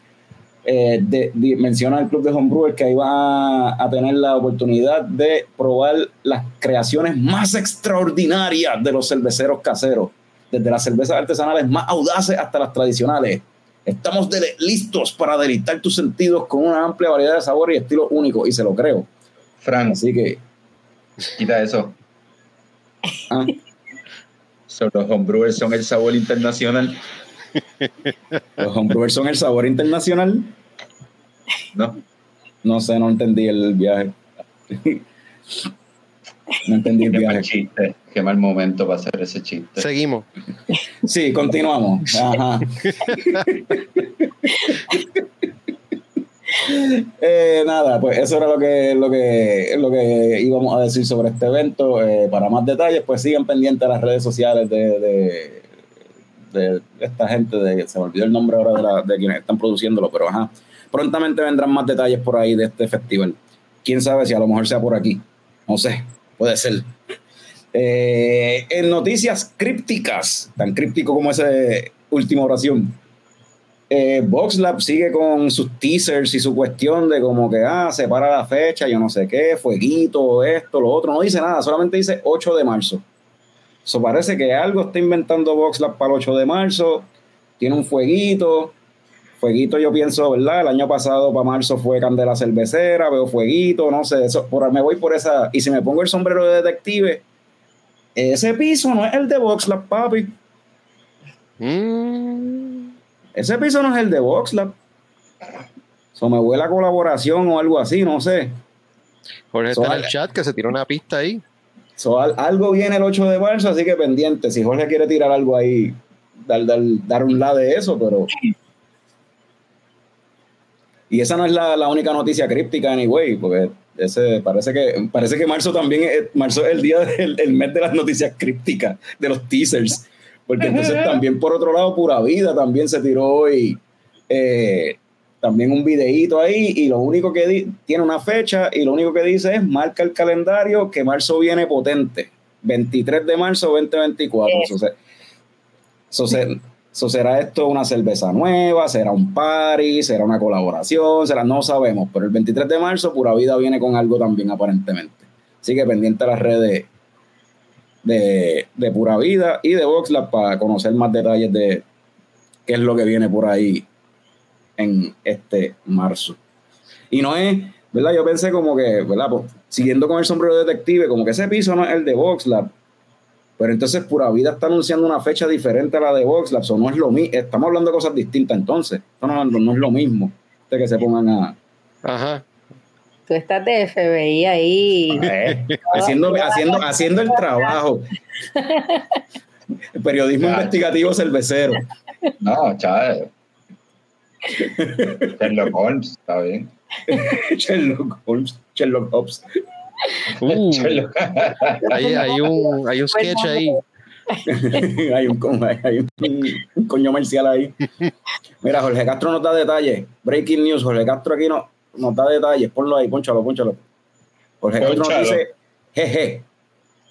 Eh, menciona el Club de Homebrewers que ahí va a, tener la oportunidad de probar las creaciones más extraordinarias de los cerveceros caseros, desde las cervezas artesanales más audaces hasta las tradicionales. Estamos listos para deleitar tus sentidos con una amplia variedad de sabores y estilos únicos, y se lo creo. Frank, así que. Quita eso. ¿Ah? los homebrewers son el sabor internacional. ¿Los homebrewers son el sabor internacional? No. No sé, no entendí el viaje. No entendí el Qué viaje. Mal chiste. Qué mal momento para hacer ese chiste. Seguimos. Sí, continuamos. Ajá. Eh, nada, pues eso era lo que, lo que, lo que íbamos a decir sobre este evento. Eh, para más detalles, pues sigan pendientes de las redes sociales de, de, esta gente. De, se me olvidó el nombre ahora de, quienes están produciéndolo, pero ajá. prontamente vendrán más detalles por ahí de este festival. Quién sabe si a lo mejor sea por aquí. No sé, puede ser. Eh, en noticias crípticas, tan críptico como esa última oración, eh, VoxLab sigue con sus teasers y su cuestión de como que, ah, separa la fecha, yo no sé qué, fueguito, esto, lo otro. No dice nada, solamente dice 8 de marzo. Eso parece que algo está inventando VoxLab para el 8 de marzo. Tiene un fueguito. Fueguito, yo pienso, ¿verdad? El año pasado para marzo fue Candela Cervecera, veo fueguito, no sé. Eso, por, me voy por esa. Y si me pongo el sombrero de detective, ese piso no es el de VoxLab, papi. Mm. Ese piso no es el de VoxLab. O me huele a colaboración o algo así, no sé. Jorge está en el chat que se tiró una pista ahí. Algo viene el 8 de marzo, así que pendiente. Si Jorge quiere tirar algo ahí, dar, dar, un lado de eso, pero. Y esa no es la, única noticia críptica, anyway, porque ese parece que parece que marzo también es, marzo es el día del el mes de las noticias crípticas, de los teasers. Porque entonces también por otro lado, Pura Vida también se tiró hoy eh, también un videíto ahí y lo único que tiene una fecha y lo único que dice es marca el calendario que marzo viene potente. 23 de marzo 2024. Eso, será esto una cerveza nueva, será un party, será una colaboración, será, no sabemos, pero el 23 de marzo Pura Vida viene con algo también aparentemente. Así que pendiente a las redes de, Pura Vida y de VoxLab para conocer más detalles de qué es lo que viene por ahí en este marzo. Y no es, ¿verdad? Yo pensé como que, ¿verdad? Pues, siguiendo con el sombrero de detective, como que ese piso no es el de VoxLab. Pero entonces Pura Vida está anunciando una fecha diferente a la de VoxLab. O no es lo mismo. Estamos hablando de cosas distintas entonces. no, no, es lo mismo de que se pongan a, Ajá. Tú estás de FBI ahí. haciendo, haciendo, haciendo el trabajo. Periodismo investigativo cervecero. No, chaval. Sherlock Holmes, está bien. Sherlock Holmes, Sherlock Holmes. Uh, hay, hay, un, hay un sketch ahí. hay, un, hay un, un, coño marcial ahí. Mira, Jorge Castro nos da detalles. Breaking news, Jorge Castro aquí no, nos da detalles, ponlo ahí, ponchalo, ponchalo. Jorge Castro nos dice, jeje.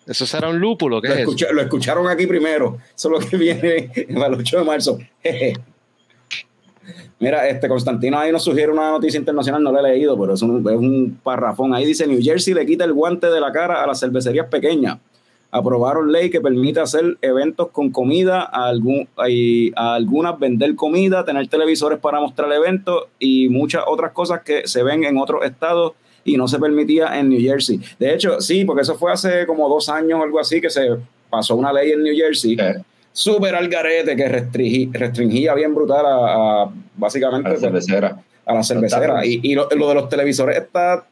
¿Eso será un lúpulo? ¿Qué lo, es lo escucharon aquí primero. Eso es lo que viene para el 8 de marzo. Jeje. Mira, este Constantino ahí nos sugiere una noticia internacional, no la he leído, pero es un, es un parrafón. Ahí dice: New Jersey le quita el guante de la cara a las cervecerías pequeñas aprobaron ley que permite hacer eventos con comida, a, algún, a, algunas vender comida, tener televisores para mostrar eventos y muchas otras cosas que se ven en otros estados y no se permitía en New Jersey. De hecho, sí, porque eso fue hace como dos años o algo así que se pasó una ley en New Jersey. Súper al garete que restringía, bien brutal a, básicamente a la cervecera. A la cervecera. Y, lo, de los televisores está.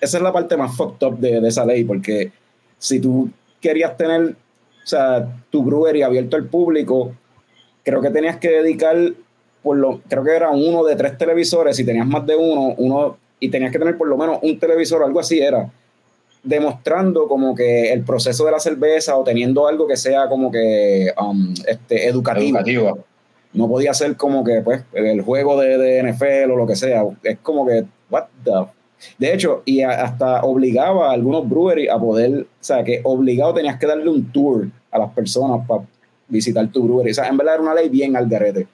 Esa es la parte más fucked up de, de esa ley, porque si tú querías tener, o sea, tu brewery abierto al público, creo que tenías que dedicar, por lo, creo que era uno de tres televisores, si tenías más de uno, uno, y tenías que tener por lo menos un televisor, algo así era, demostrando como que el proceso de la cerveza o teniendo algo que sea como que um, este, educativo. No podía ser como que, pues, el juego de, de NFL o lo que sea. Es como que, what the de hecho, y hasta obligaba a algunos breweries a poder, o sea, que obligado tenías que darle un tour a las personas para visitar tu brewery. O sea, en verdad era una ley bien al garete,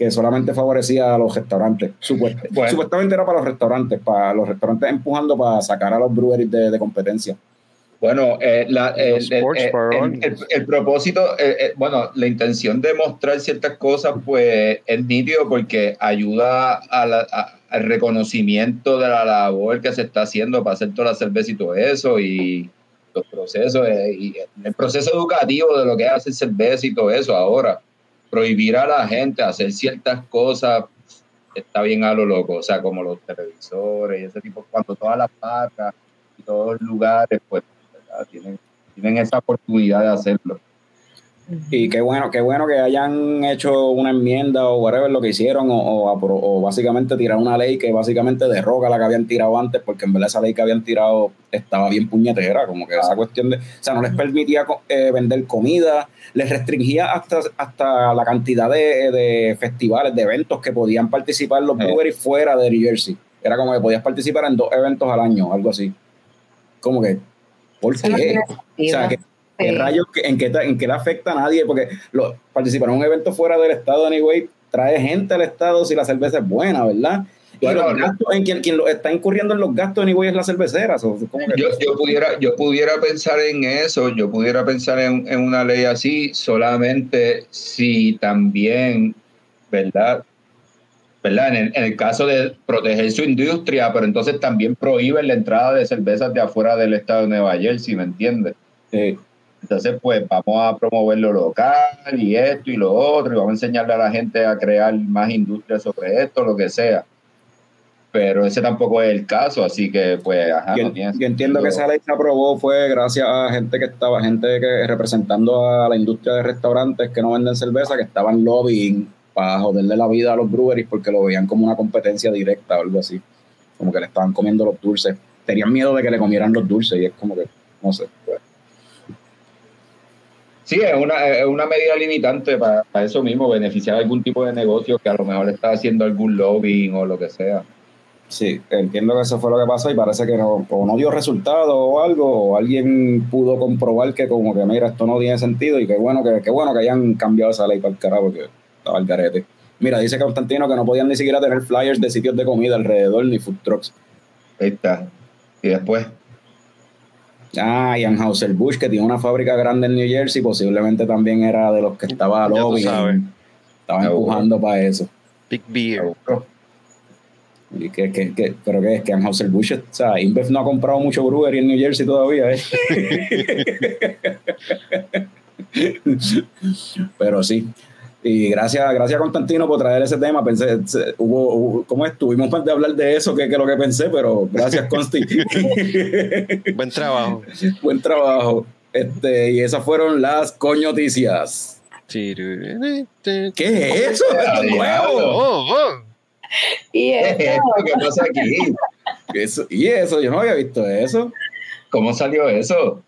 que solamente favorecía a los restaurantes. Supuestamente era para los restaurantes, para los restaurantes empujando para sacar a los breweries de, competencia. Bueno, eh, el, propósito, eh, eh, bueno, la intención de mostrar ciertas cosas, pues es nítido porque ayuda a, la, al reconocimiento de la labor que se está haciendo para hacer toda la cerveza y todo eso, y los procesos, eh, y el proceso educativo de lo que hace cerveza y todo eso. Ahora, prohibir a la gente hacer ciertas cosas está bien a lo loco, o sea, como los televisores y ese tipo, cuando todas las marcas y todos los lugares, pues, tienen, tienen esa oportunidad de hacerlo. Y qué bueno, qué bueno que hayan hecho una enmienda o whatever lo que hicieron, o, o, básicamente tirar una ley que básicamente derroga la que habían tirado antes, porque en verdad esa ley que habían tirado estaba bien puñetera, como que esa cuestión de, o sea, no les permitía eh, vender comida, les restringía hasta, hasta la cantidad de, festivales, de eventos que podían participar los breweries fuera de New Jersey. Era como que podías participar en dos eventos al año, algo así. Como que, ¿por qué? o sea, que ¿Qué rayos, en qué, en qué le afecta a nadie? Porque lo, participar en un evento fuera del estado, anyway, trae gente al estado si la cerveza es buena, ¿verdad? Y los gastos, en quien, quien lo está incurriendo en los gastos, anyway, es la cervecera. yo, yo, pudiera, yo pudiera pensar en eso, yo pudiera pensar en, en una ley así, solamente si también, ¿verdad? ¿verdad? En el, en el, caso de proteger su industria, pero entonces también prohíben la entrada de cervezas de afuera del estado de Nueva Jersey, ¿me entiendes? Sí. Entonces, pues vamos a promover lo local y esto y lo otro, y vamos a enseñarle a la gente a crear más industria sobre esto, lo que sea. Pero ese tampoco es el caso, así que, pues, ajá, yo, no tiene yo entiendo que esa ley se aprobó fue gracias a gente que estaba, gente que representando a la industria de restaurantes que no venden cerveza, que estaban lobbying para joderle la vida a los breweries porque lo veían como una competencia directa o algo así. Como que le estaban comiendo los dulces. Tenían miedo de que le comieran los dulces y es como que, no sé. Pues. Sí, es una, es una medida limitante para, eso mismo, beneficiar algún tipo de negocio que a lo mejor está haciendo algún lobbying o lo que sea. Sí, entiendo que eso fue lo que pasó y parece que no, o no dio resultado o algo, o alguien pudo comprobar que como que mira, esto no tiene sentido y que bueno que, qué bueno que hayan cambiado esa ley para el carajo porque estaba el garete. Mira, dice Constantino que no podían ni siquiera tener flyers de sitios de comida alrededor ni food trucks. Ahí está. Y después. Ah, y Anheuser-Busch, que tiene una fábrica grande en New Jersey, posiblemente también era de los que estaba lobby. Estaba empujando para eso. Big Beer. Y que, que, que, pero que es que Anheuser-Busch, o sea, InBev no ha comprado mucho brewery en New Jersey todavía, ¿eh? pero sí. Y gracias, gracias Constantino por traer ese tema. Pensé, hubo, ¿cómo estuvimos de hablar de eso que, que lo que pensé, pero gracias Consti. Buen trabajo. Buen trabajo. Este, y esas fueron las coñoticias. ¿Qué es eso? ¿Esto es nuevo? Oh, oh. ¿Y eso? ¿Qué pasa aquí? Eso, y eso, yo no había visto eso. ¿Cómo salió eso?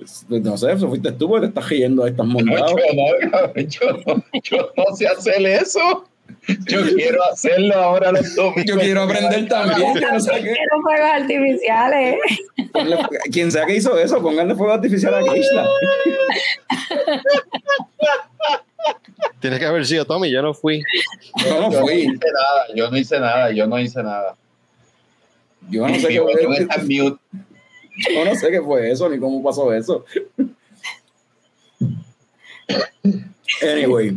Pues, no sé, eso fuiste tú porque te estás riendo, ahí estás montado. No, yo, no, yo, no, sé hacer eso. Yo quiero hacerlo ahora los domingos. Yo quiero aprender también. Yo no sé qué. Quiero fuegos artificiales. Quien sea que hizo eso, pónganle fuego artificial a Krishna. Tiene que haber sido Tommy, yo no fui. Yo no fui. Yo no hice nada, yo no hice nada, yo no hice nada. Yo no sé qué. Yo no sé qué fue eso ni cómo pasó eso. Anyway,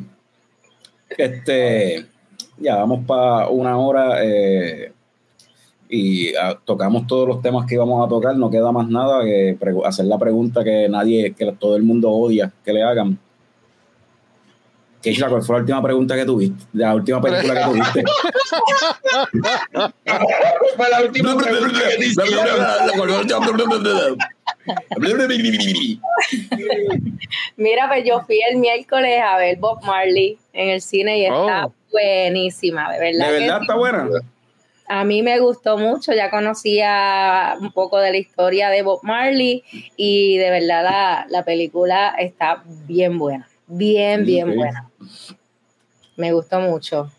este, ya vamos para una hora eh, y ah, tocamos todos los temas que íbamos a tocar. No queda más nada que hacer la pregunta que nadie, que todo el mundo odia que le hagan. Keisha, ¿cuál fue la última pregunta que tuviste? La última película que tuviste. fue la última pregunta Mira, pues yo fui el miércoles a ver Bob Marley en el cine y está oh. buenísima, de verdad. ¿De verdad está buena? A mí me gustó mucho, ya conocía un poco de la historia de Bob Marley y de verdad la, la película está bien buena. Bien, bien buena. Me gustó mucho.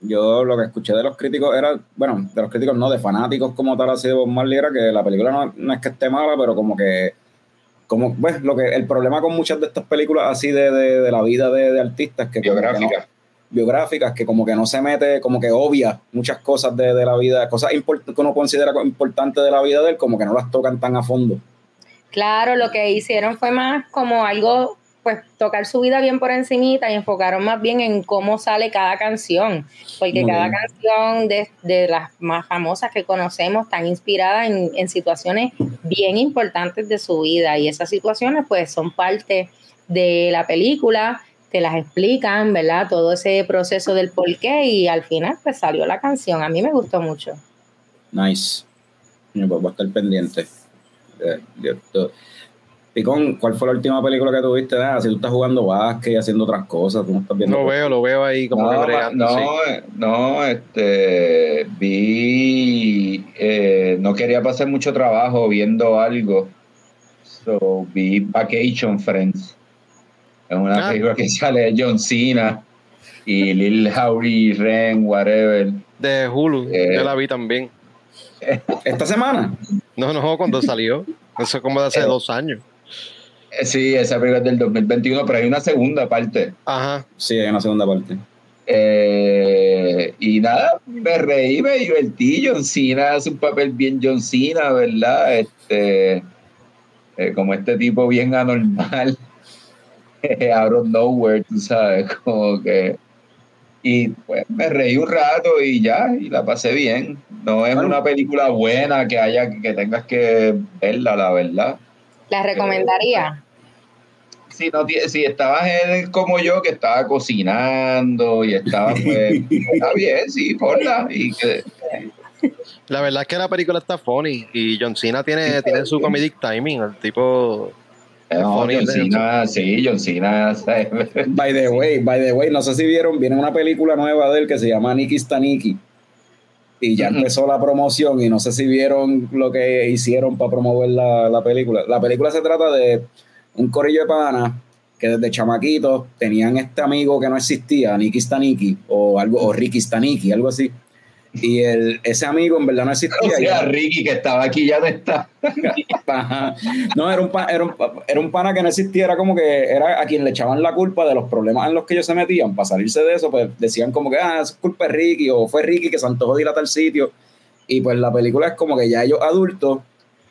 Yo lo que escuché de los críticos era, bueno, de los críticos no, de fanáticos como tal así de Bob Marley era que la película no, es que esté mala, pero como que, como, pues, lo que, el problema con muchas de estas películas así de, de, la vida de, artistas que biográficas. biográficas, que como que no se mete, como que obvia muchas cosas de, la vida, cosas que uno considera importantes de la vida de él, como que no las tocan tan a fondo. Claro, lo que hicieron fue más como algo pues tocar su vida bien por encimita y enfocaron más bien en cómo sale cada canción, porque cada canción de, las más famosas que conocemos están inspiradas en, situaciones bien importantes de su vida y esas situaciones pues son parte de la película, te las explican, ¿verdad? Todo ese proceso del porqué y al final pues salió la canción. A mí me gustó mucho. Nice. Pues voy a estar pendiente. Picón, ¿cuál fue la última película que tuviste? Nada, si tú estás jugando básquet y haciendo otras cosas, tú no estás viendo. Lo veo, lo veo ahí como no, bregando, no, sí. eh, no, este, vi, eh, no quería pasar mucho trabajo viendo algo, so vi Vacation Friends, es una Ah. película que sale John Cena y Lil Howry, Ren, whatever. De Hulu, Eh. yo la vi también. ¿Esta semana? No, no, cuando salió. Eso es como de hace Eh. dos años. Sí, esa película es del 2021, pero hay una segunda parte. Ajá. Sí, hay una segunda parte. Eh, y nada, me reí, me divertí. John Cena hace un papel bien John Cena, ¿verdad? Este, eh, como este tipo bien anormal, out of nowhere, tú sabes, como que. Y pues me reí un rato y ya, y la pasé bien. No es Bueno. una película buena que haya que tengas que verla, la verdad. La recomendaría. si no si estabas en- como yo que estaba cocinando y estaba pues está bien sí ponla y que La verdad es que la película está funny y John Cena tiene, tiene su comedic timing. El tipo. no, John Cena sí John Cena. By the way, by the way, no sé si vieron, viene una película nueva de él que se llama Nikki Staniki. Y ya empezó la promoción y no sé si vieron lo que hicieron para promover la, la película. La película se trata de un corillo de panas que desde chamaquitos tenían este amigo que no existía, Nikki Staniki, o algo, o Ricky Staniki, algo así. Y el, ese amigo en verdad no existía. o sea Ricky que estaba aquí ya no está. No, era un, pa- era, un, era un pana que no existía, era como que era a quien le echaban la culpa de los problemas en los que ellos se metían. Para salirse de eso, pues decían como que, ah, es culpa de Ricky, o fue Ricky que se antojó de ir a tal sitio. Y pues la película es como que ya ellos adultos,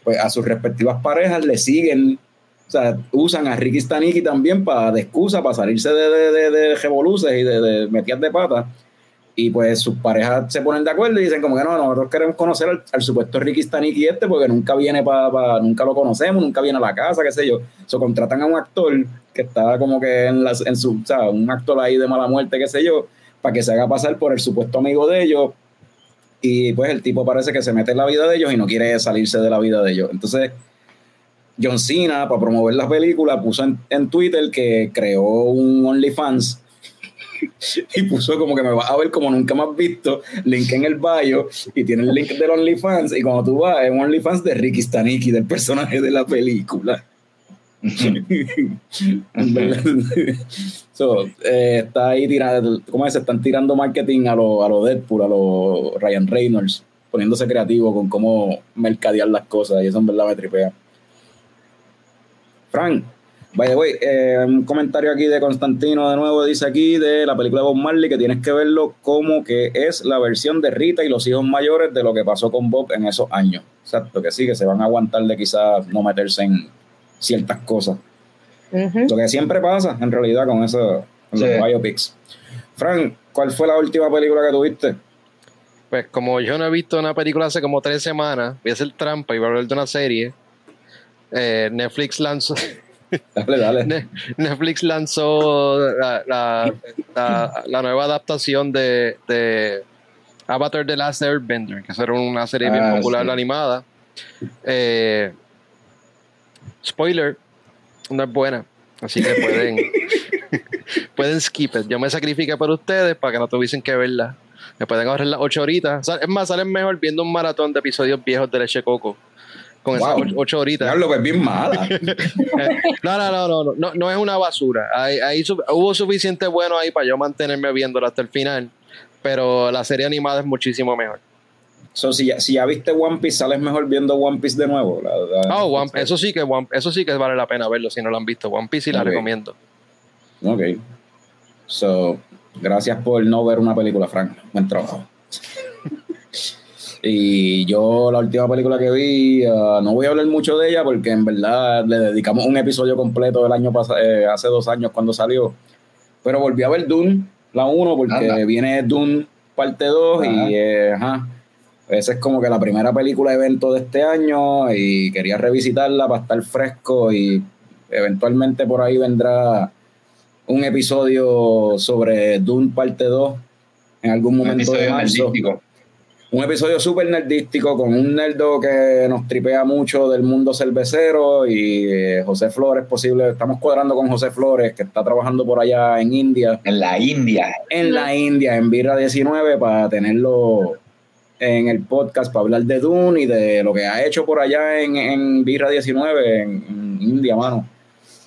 pues a sus respectivas parejas le siguen, o sea, usan a Ricky Staniki también para de excusa, para salirse de, de, de, de revoluces y de, de metidas de pata. Y pues sus parejas se ponen de acuerdo y dicen como que no, nosotros queremos conocer al, supuesto Ricky Staniki este porque nunca viene para, nunca lo conocemos, nunca viene a la casa, qué sé yo. So, contratan a un actor que está como que en, las, en su, o sea, un actor ahí de mala muerte, qué sé yo, para que se haga pasar por el supuesto amigo de ellos. Y pues el tipo parece que se mete en la vida de ellos y no quiere salirse de la vida de ellos. Entonces, John Cena, para promover la película, puso en, en Twitter que creó un OnlyFans y puso como que me vas a ver como nunca más visto, link en el bio y tiene el link del OnlyFans y cuando tú vas es un OnlyFans de Ricky Staniki, del personaje de la película. So, eh, está ahí tirando, ¿cómo es? Están tirando marketing a lo, a lo Deadpool, a lo Ryan Reynolds, poniéndose creativo con cómo mercadear las cosas y eso en verdad me tripea. Frank, by the way, eh, un comentario aquí de Constantino de nuevo dice aquí de la película de Bob Marley que tienes que verlo como que es la versión de Rita y los hijos mayores de lo que pasó con Bob en esos años. Exacto, que sí, que se van a aguantar de quizás no meterse en ciertas cosas. Lo que siempre pasa, en realidad, con eso, con Sí. los biopics. Frank, ¿cuál fue la última película que tuviste? Pues como yo no he visto una película hace como tres semanas, voy a hacer trampa y voy a hablar de una serie. eh, Netflix lanzó Dale, dale. Ne- Netflix lanzó la, la- la- la nueva adaptación de, de Avatar The Last Airbender, que era una serie bien Ah, popular sí. animada. Eh, spoiler, no es buena, así que pueden, pueden skip it. Yo me sacrifiqué por ustedes para que no tuviesen que verla. Me pueden ahorrar las ocho horitas. Sa- Es más, salen mejor viendo un maratón de episodios viejos de Leche Coco. Con esas Wow. ocho, ocho horitas. Diablo, pues bien mala. No, no, no, no, no, no, no es una basura. Su- hubo suficiente bueno ahí para yo mantenerme viéndolo hasta el final, pero la serie animada es muchísimo mejor. So, si, ya, si ya viste One Piece, sales mejor viendo One Piece de nuevo. La- la- Oh, One- eso sí que One- eso sí que vale la pena verlo si no lo han visto. One Piece sí la recomiendo. Ok. So, gracias por no ver una película, Frank. Buen trabajo. Y yo, la última película que vi, ah, no voy a hablar mucho de ella porque en verdad le dedicamos un episodio completo el año pasado, hace dos años cuando salió. Pero volví a ver Dune, la 1, porque Anda. viene Dune parte 2 Ajá. y eh, ajá. Esa es como que la primera película evento de este año y quería revisitarla para estar fresco y eventualmente por ahí vendrá un episodio sobre Dune parte 2 en algún un momento de marzo. analítico un episodio súper nerdístico con un nerdo que nos tripea mucho del mundo cervecero y eh, José Flores posible, estamos cuadrando con José Flores que está trabajando por allá en India. En la India. En la India, en Birra 19, para tenerlo en el podcast, para hablar de Dune y de lo que ha hecho por allá en, en Birra 19, en, en India, mano.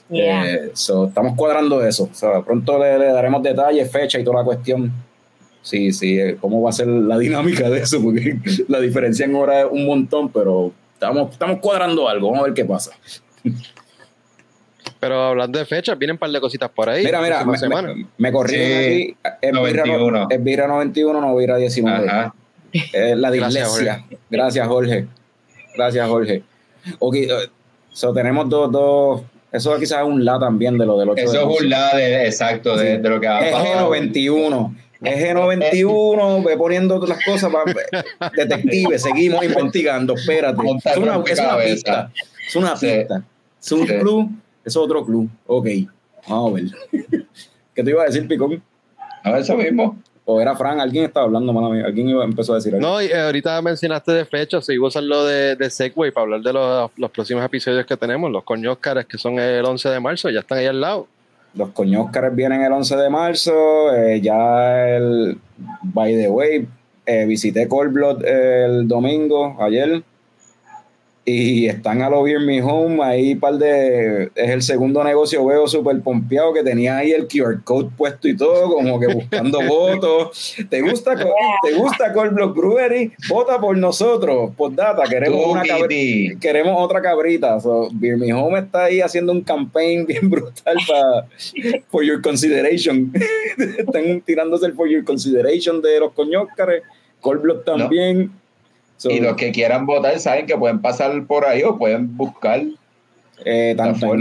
Yeah. Eh, so, estamos cuadrando eso. O sea, pronto le, le daremos detalles, fecha y toda la cuestión. Sí, sí, eh, cómo va a ser la dinámica de eso, porque la diferencia en hora es un montón, pero estamos, estamos cuadrando algo. Vamos a ver qué pasa. Pero hablando de fechas, vienen un par de cositas por ahí. Mira, mira, me, me, me corrieron Sí, aquí. Es Vira, 91. es Vira 91, no Vira 19. Ajá. Es la Gracias, dislexia. Gracias, Jorge. Gracias, Jorge. Ok, eh, so tenemos dos, dos. Eso quizás es un la también de lo del 8 de Eso es un lado de, exacto de, Sí. de lo que va a Es pasar. Geno 21. Es Geno 21, ve poniendo las cosas. pa- detective, seguimos investigando. Espérate. Es una, es una pista. Es una pista. Es un club. Es otro club. Ok. Vamos a ver. ¿Qué te iba a decir, Picón? No, eso mismo. O era Fran, alguien estaba hablando, mala mía. Alguien iba, empezó a decir algo. No, y eh, ahorita mencionaste de fechas, y iba a usarlo de, de Segway para hablar de los, los próximos episodios que tenemos, los coños Óscares, que son el 11 de marzo, ya están ahí al lado. Los coñóscares vienen el 11 de marzo. eh, ya el. By the way, eh, visité Cold Blood el domingo, ayer. Y están a lo Beer Me Home. Ahí, par de. Es el segundo negocio, veo súper pompeado que tenía ahí el QR code puesto y todo, como que buscando votos. ¿Te gusta, ¿Te gusta Cold Blood Brewery? Vota por nosotros. Por data, queremos una cabrita queremos otra cabrita. So, Beer Me Home está ahí haciendo un campaign bien brutal para For Your Consideration. Están tirándose el For Your Consideration de los coñóscares. Cold Blood también. So, Y los que quieran votar saben que pueden pasar por ahí o pueden buscar eh, tanto, en,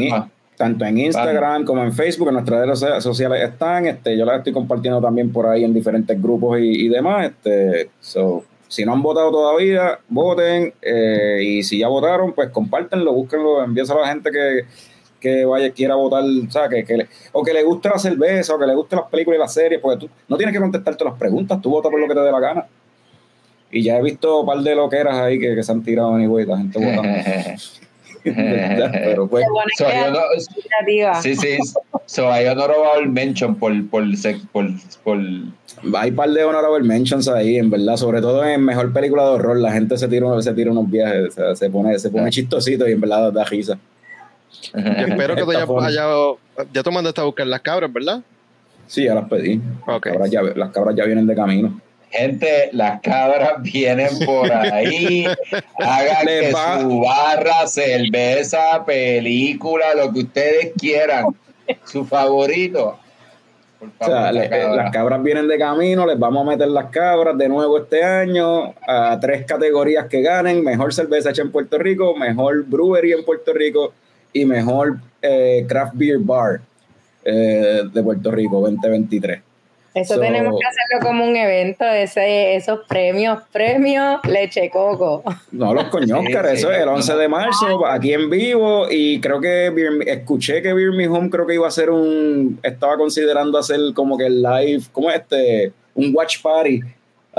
tanto en Instagram como en Facebook, en nuestras redes socia- sociales están. Este, yo las estoy compartiendo también por ahí en diferentes grupos y, y demás. Este, so, si no han votado todavía, voten. eh, y si ya votaron, pues compártenlo, búsquenlo, envíenselo a la gente que, que vaya quiera votar, o sea, que, que le- o que le guste la cerveza, o que le gusten las películas y las series, porque tú no tienes que contestarte las preguntas, tú votas por lo que te dé la gana. Y ya he visto un par de loqueras ahí que, que se han tirado anyway, la gente votando. Pero pues, So, yo no- sí, sí. So, hay honorable mention por, por, por, por hay un par de honorable mentions ahí, en verdad, sobre todo en mejor película de horror, la gente se tira, se tira unos viajes, o sea, se pone, se pone chistosito y en verdad da risa. Yo espero que tú Está ya, funny. haya- ya tú mandaste a buscar las cabras, ¿verdad? Sí, ya las pedí. Las, Ok. cabras ya, las cabras ya vienen de camino. Gente, las cabras vienen por ahí. Hagan que va- su barra, cerveza, película, lo que ustedes quieran. Su favorito. Por O favor, sea, la cabra. las cabras vienen de camino, les vamos a meter las cabras de nuevo este año a tres categorías que ganen, mejor cerveza hecha en Puerto Rico, mejor brewery en Puerto Rico y mejor eh, craft beer bar eh, de Puerto Rico 2023. Eso So- tenemos que hacerlo como un evento, ese, esos premios, premios leche coco. No, los coñóscares, Sí, sí, eso es el no. 11 de marzo, aquí en vivo, y creo que escuché que Beer Me Home creo que iba a hacer un, estaba considerando hacer como que el live, ¿cómo es este? Un watch party,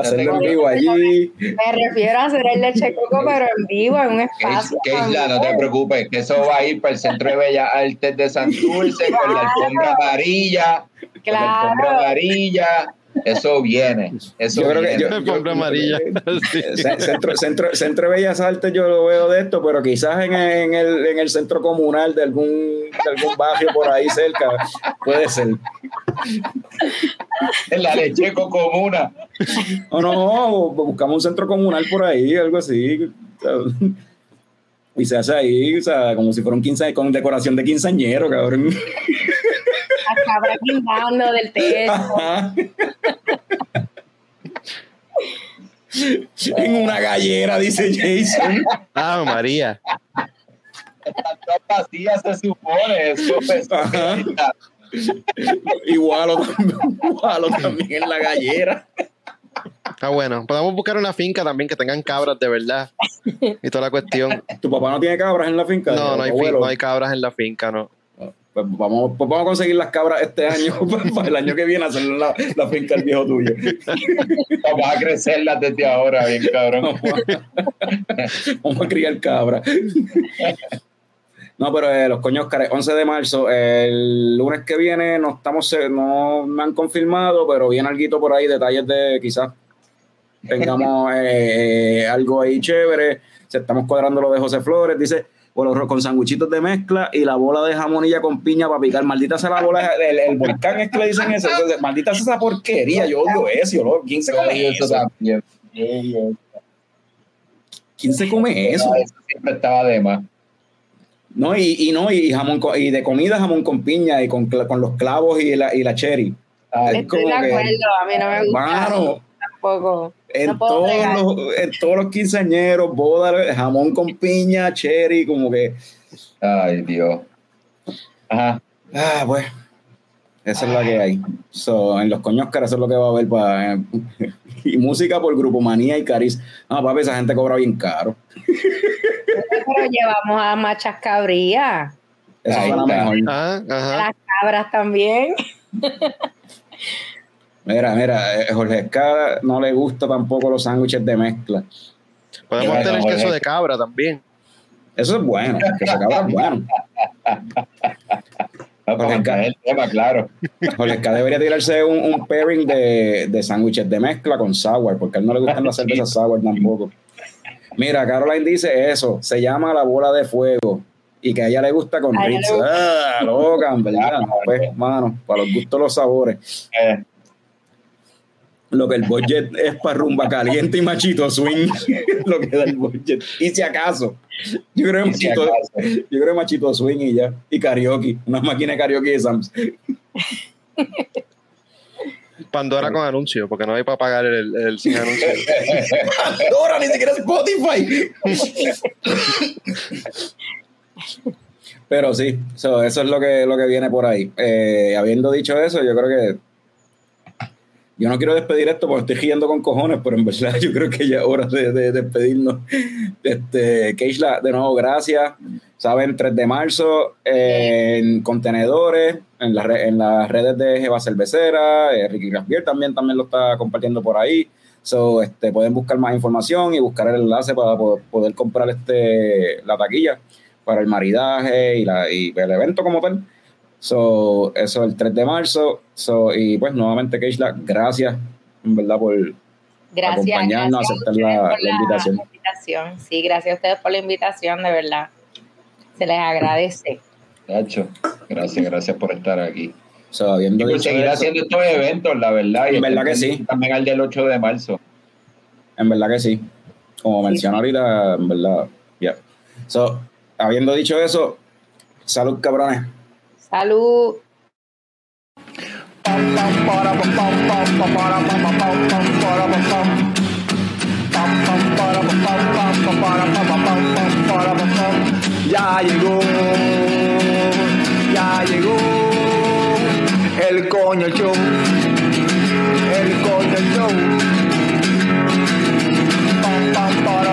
hacerlo en vivo allí. Me refiero a hacer el leche coco, pero en vivo, en un espacio. Keisla, no te preocupes, que eso va a ir para el Centro de Bellas Artes de Santurce con la alfombra amarilla. Con la alfombra Claro. amarilla. Eso viene. Eso Yo creo que viene. yo- Alfombra amarilla. Ce- Centro, centro, centro de Bellas Artes yo lo veo de esto, pero quizás en, en el, en el centro comunal de algún, de algún barrio por ahí cerca, puede ser. En la lecheco comuna. O no, buscamos un centro comunal por ahí, algo así. Y se hace ahí, o sea, como si fuera un quince, con decoración de quinceañero, cabrón. Las cabras guindando del techo. En una gallera, dice Jason. Ah, María. Están todas vacías, se supone. Eso es. Igualo también, igualo también en la gallera. Está bueno. Podemos buscar una finca también que tengan cabras de verdad. Y toda la cuestión. ¿Tu papá no tiene cabras en la finca? No, no no hay cabras en la finca, no. Pues pues vamos, pues vamos a conseguir las cabras este año, para el año que viene hacer la, la finca del viejo tuyo. Vamos a crecerlas desde ahora, bien cabrón. Vamos a criar cabras. No, pero eh, los coños, 11 de marzo, el lunes que viene no estamos, no me han confirmado, pero viene algo por ahí, detalles de quizás tengamos eh, algo ahí chévere. Se estamos cuadrando lo de José Flores, dice, bueno, con sanguchitos de mezcla y la bola de jamonilla con piña para picar. Maldita sea la bola, el, el volcán es que le dicen eso. Entonces, maldita sea esa porquería, yo odio eso. Yo, ¿Quién se come eso? ¿Quién se come eso? Eso siempre estaba de más. No, y, y no, y jamón con- y de comida jamón con piña y con, con los clavos y la, y la cherry. Ay, Es Estoy como de que- acuerdo, a mí no me gusta Mano, tampoco. en, No todos los, en todos los quinceañeros, bodas, jamón con piña, cherry, como que, Ay, Dios. Ajá. ah, pues, esa es la que hay. So, en los coños caras eso es lo que va a haber para... y música por Grupo Manía y Cariz. No, papi, esa gente cobra bien caro. Pero llevamos a machas cabrías, Eso Ahí suena está. mejor. Ajá, a ajá. las cabras también. Mira, mira, eh, Jorge Escada no le gusta tampoco los sándwiches de mezcla. Podemos tener Jorge. queso de cabra también. Eso es bueno, que se acaba es bueno. No, entrar en el tema, claro. Jorge Escada debería tirarse un, un pairing de, de sándwiches de mezcla con sour, porque a él no le gustan las cervezas sour tampoco. Mira, Caroline dice eso, se llama la bola de fuego y que a ella le gusta con Ritz. Ah, loca, en verdad. Pues, mano, para los gustos los sabores. Eh, Lo que el budget es para rumba caliente y machito swing, lo que da el budget. Y si acaso, yo creo que si machito, acaso. yo creo que machito swing y ya. Y karaoke, una máquina de karaoke de Sams. Pandora con anuncio, porque no hay para pagar el, el sin anuncio. Ahora ni siquiera Spotify. Pero sí, so, eso es lo que, lo que viene por ahí. Eh, habiendo dicho eso, yo creo que yo no quiero despedir esto porque estoy riendo con cojones, pero en verdad yo creo que ya es hora de, de despedirnos. Este, Keishla, de nuevo, gracias. Saben, 3 de marzo en contenedores, en, la en las redes de Jeva Cervecera, eh, Ricky Rasbier también, también lo está compartiendo por ahí. So, este, pueden buscar más información y buscar el enlace para po- poder comprar este, la taquilla para el maridaje y, la, y el evento como tal. So, eso el 3 de marzo. So, y pues nuevamente, Keishla, gracias en verdad por, Gracias. Acompañarnos, gracias a aceptar la- la invitación. la invitación. Sí, gracias a ustedes por la invitación, de verdad. Se les agradece. Nacho, gracias, gracias por estar aquí. so, habiendo Y por dicho seguir eso, haciendo estos eventos, la verdad. y En verdad que sí. También al del 8 de marzo. En verdad que sí. Como mencionó ahorita, en verdad, ya. So, habiendo dicho eso, salud, cabrones. Salud. Ya llegó, ya llegó el coño show, el coño show. Pam, para,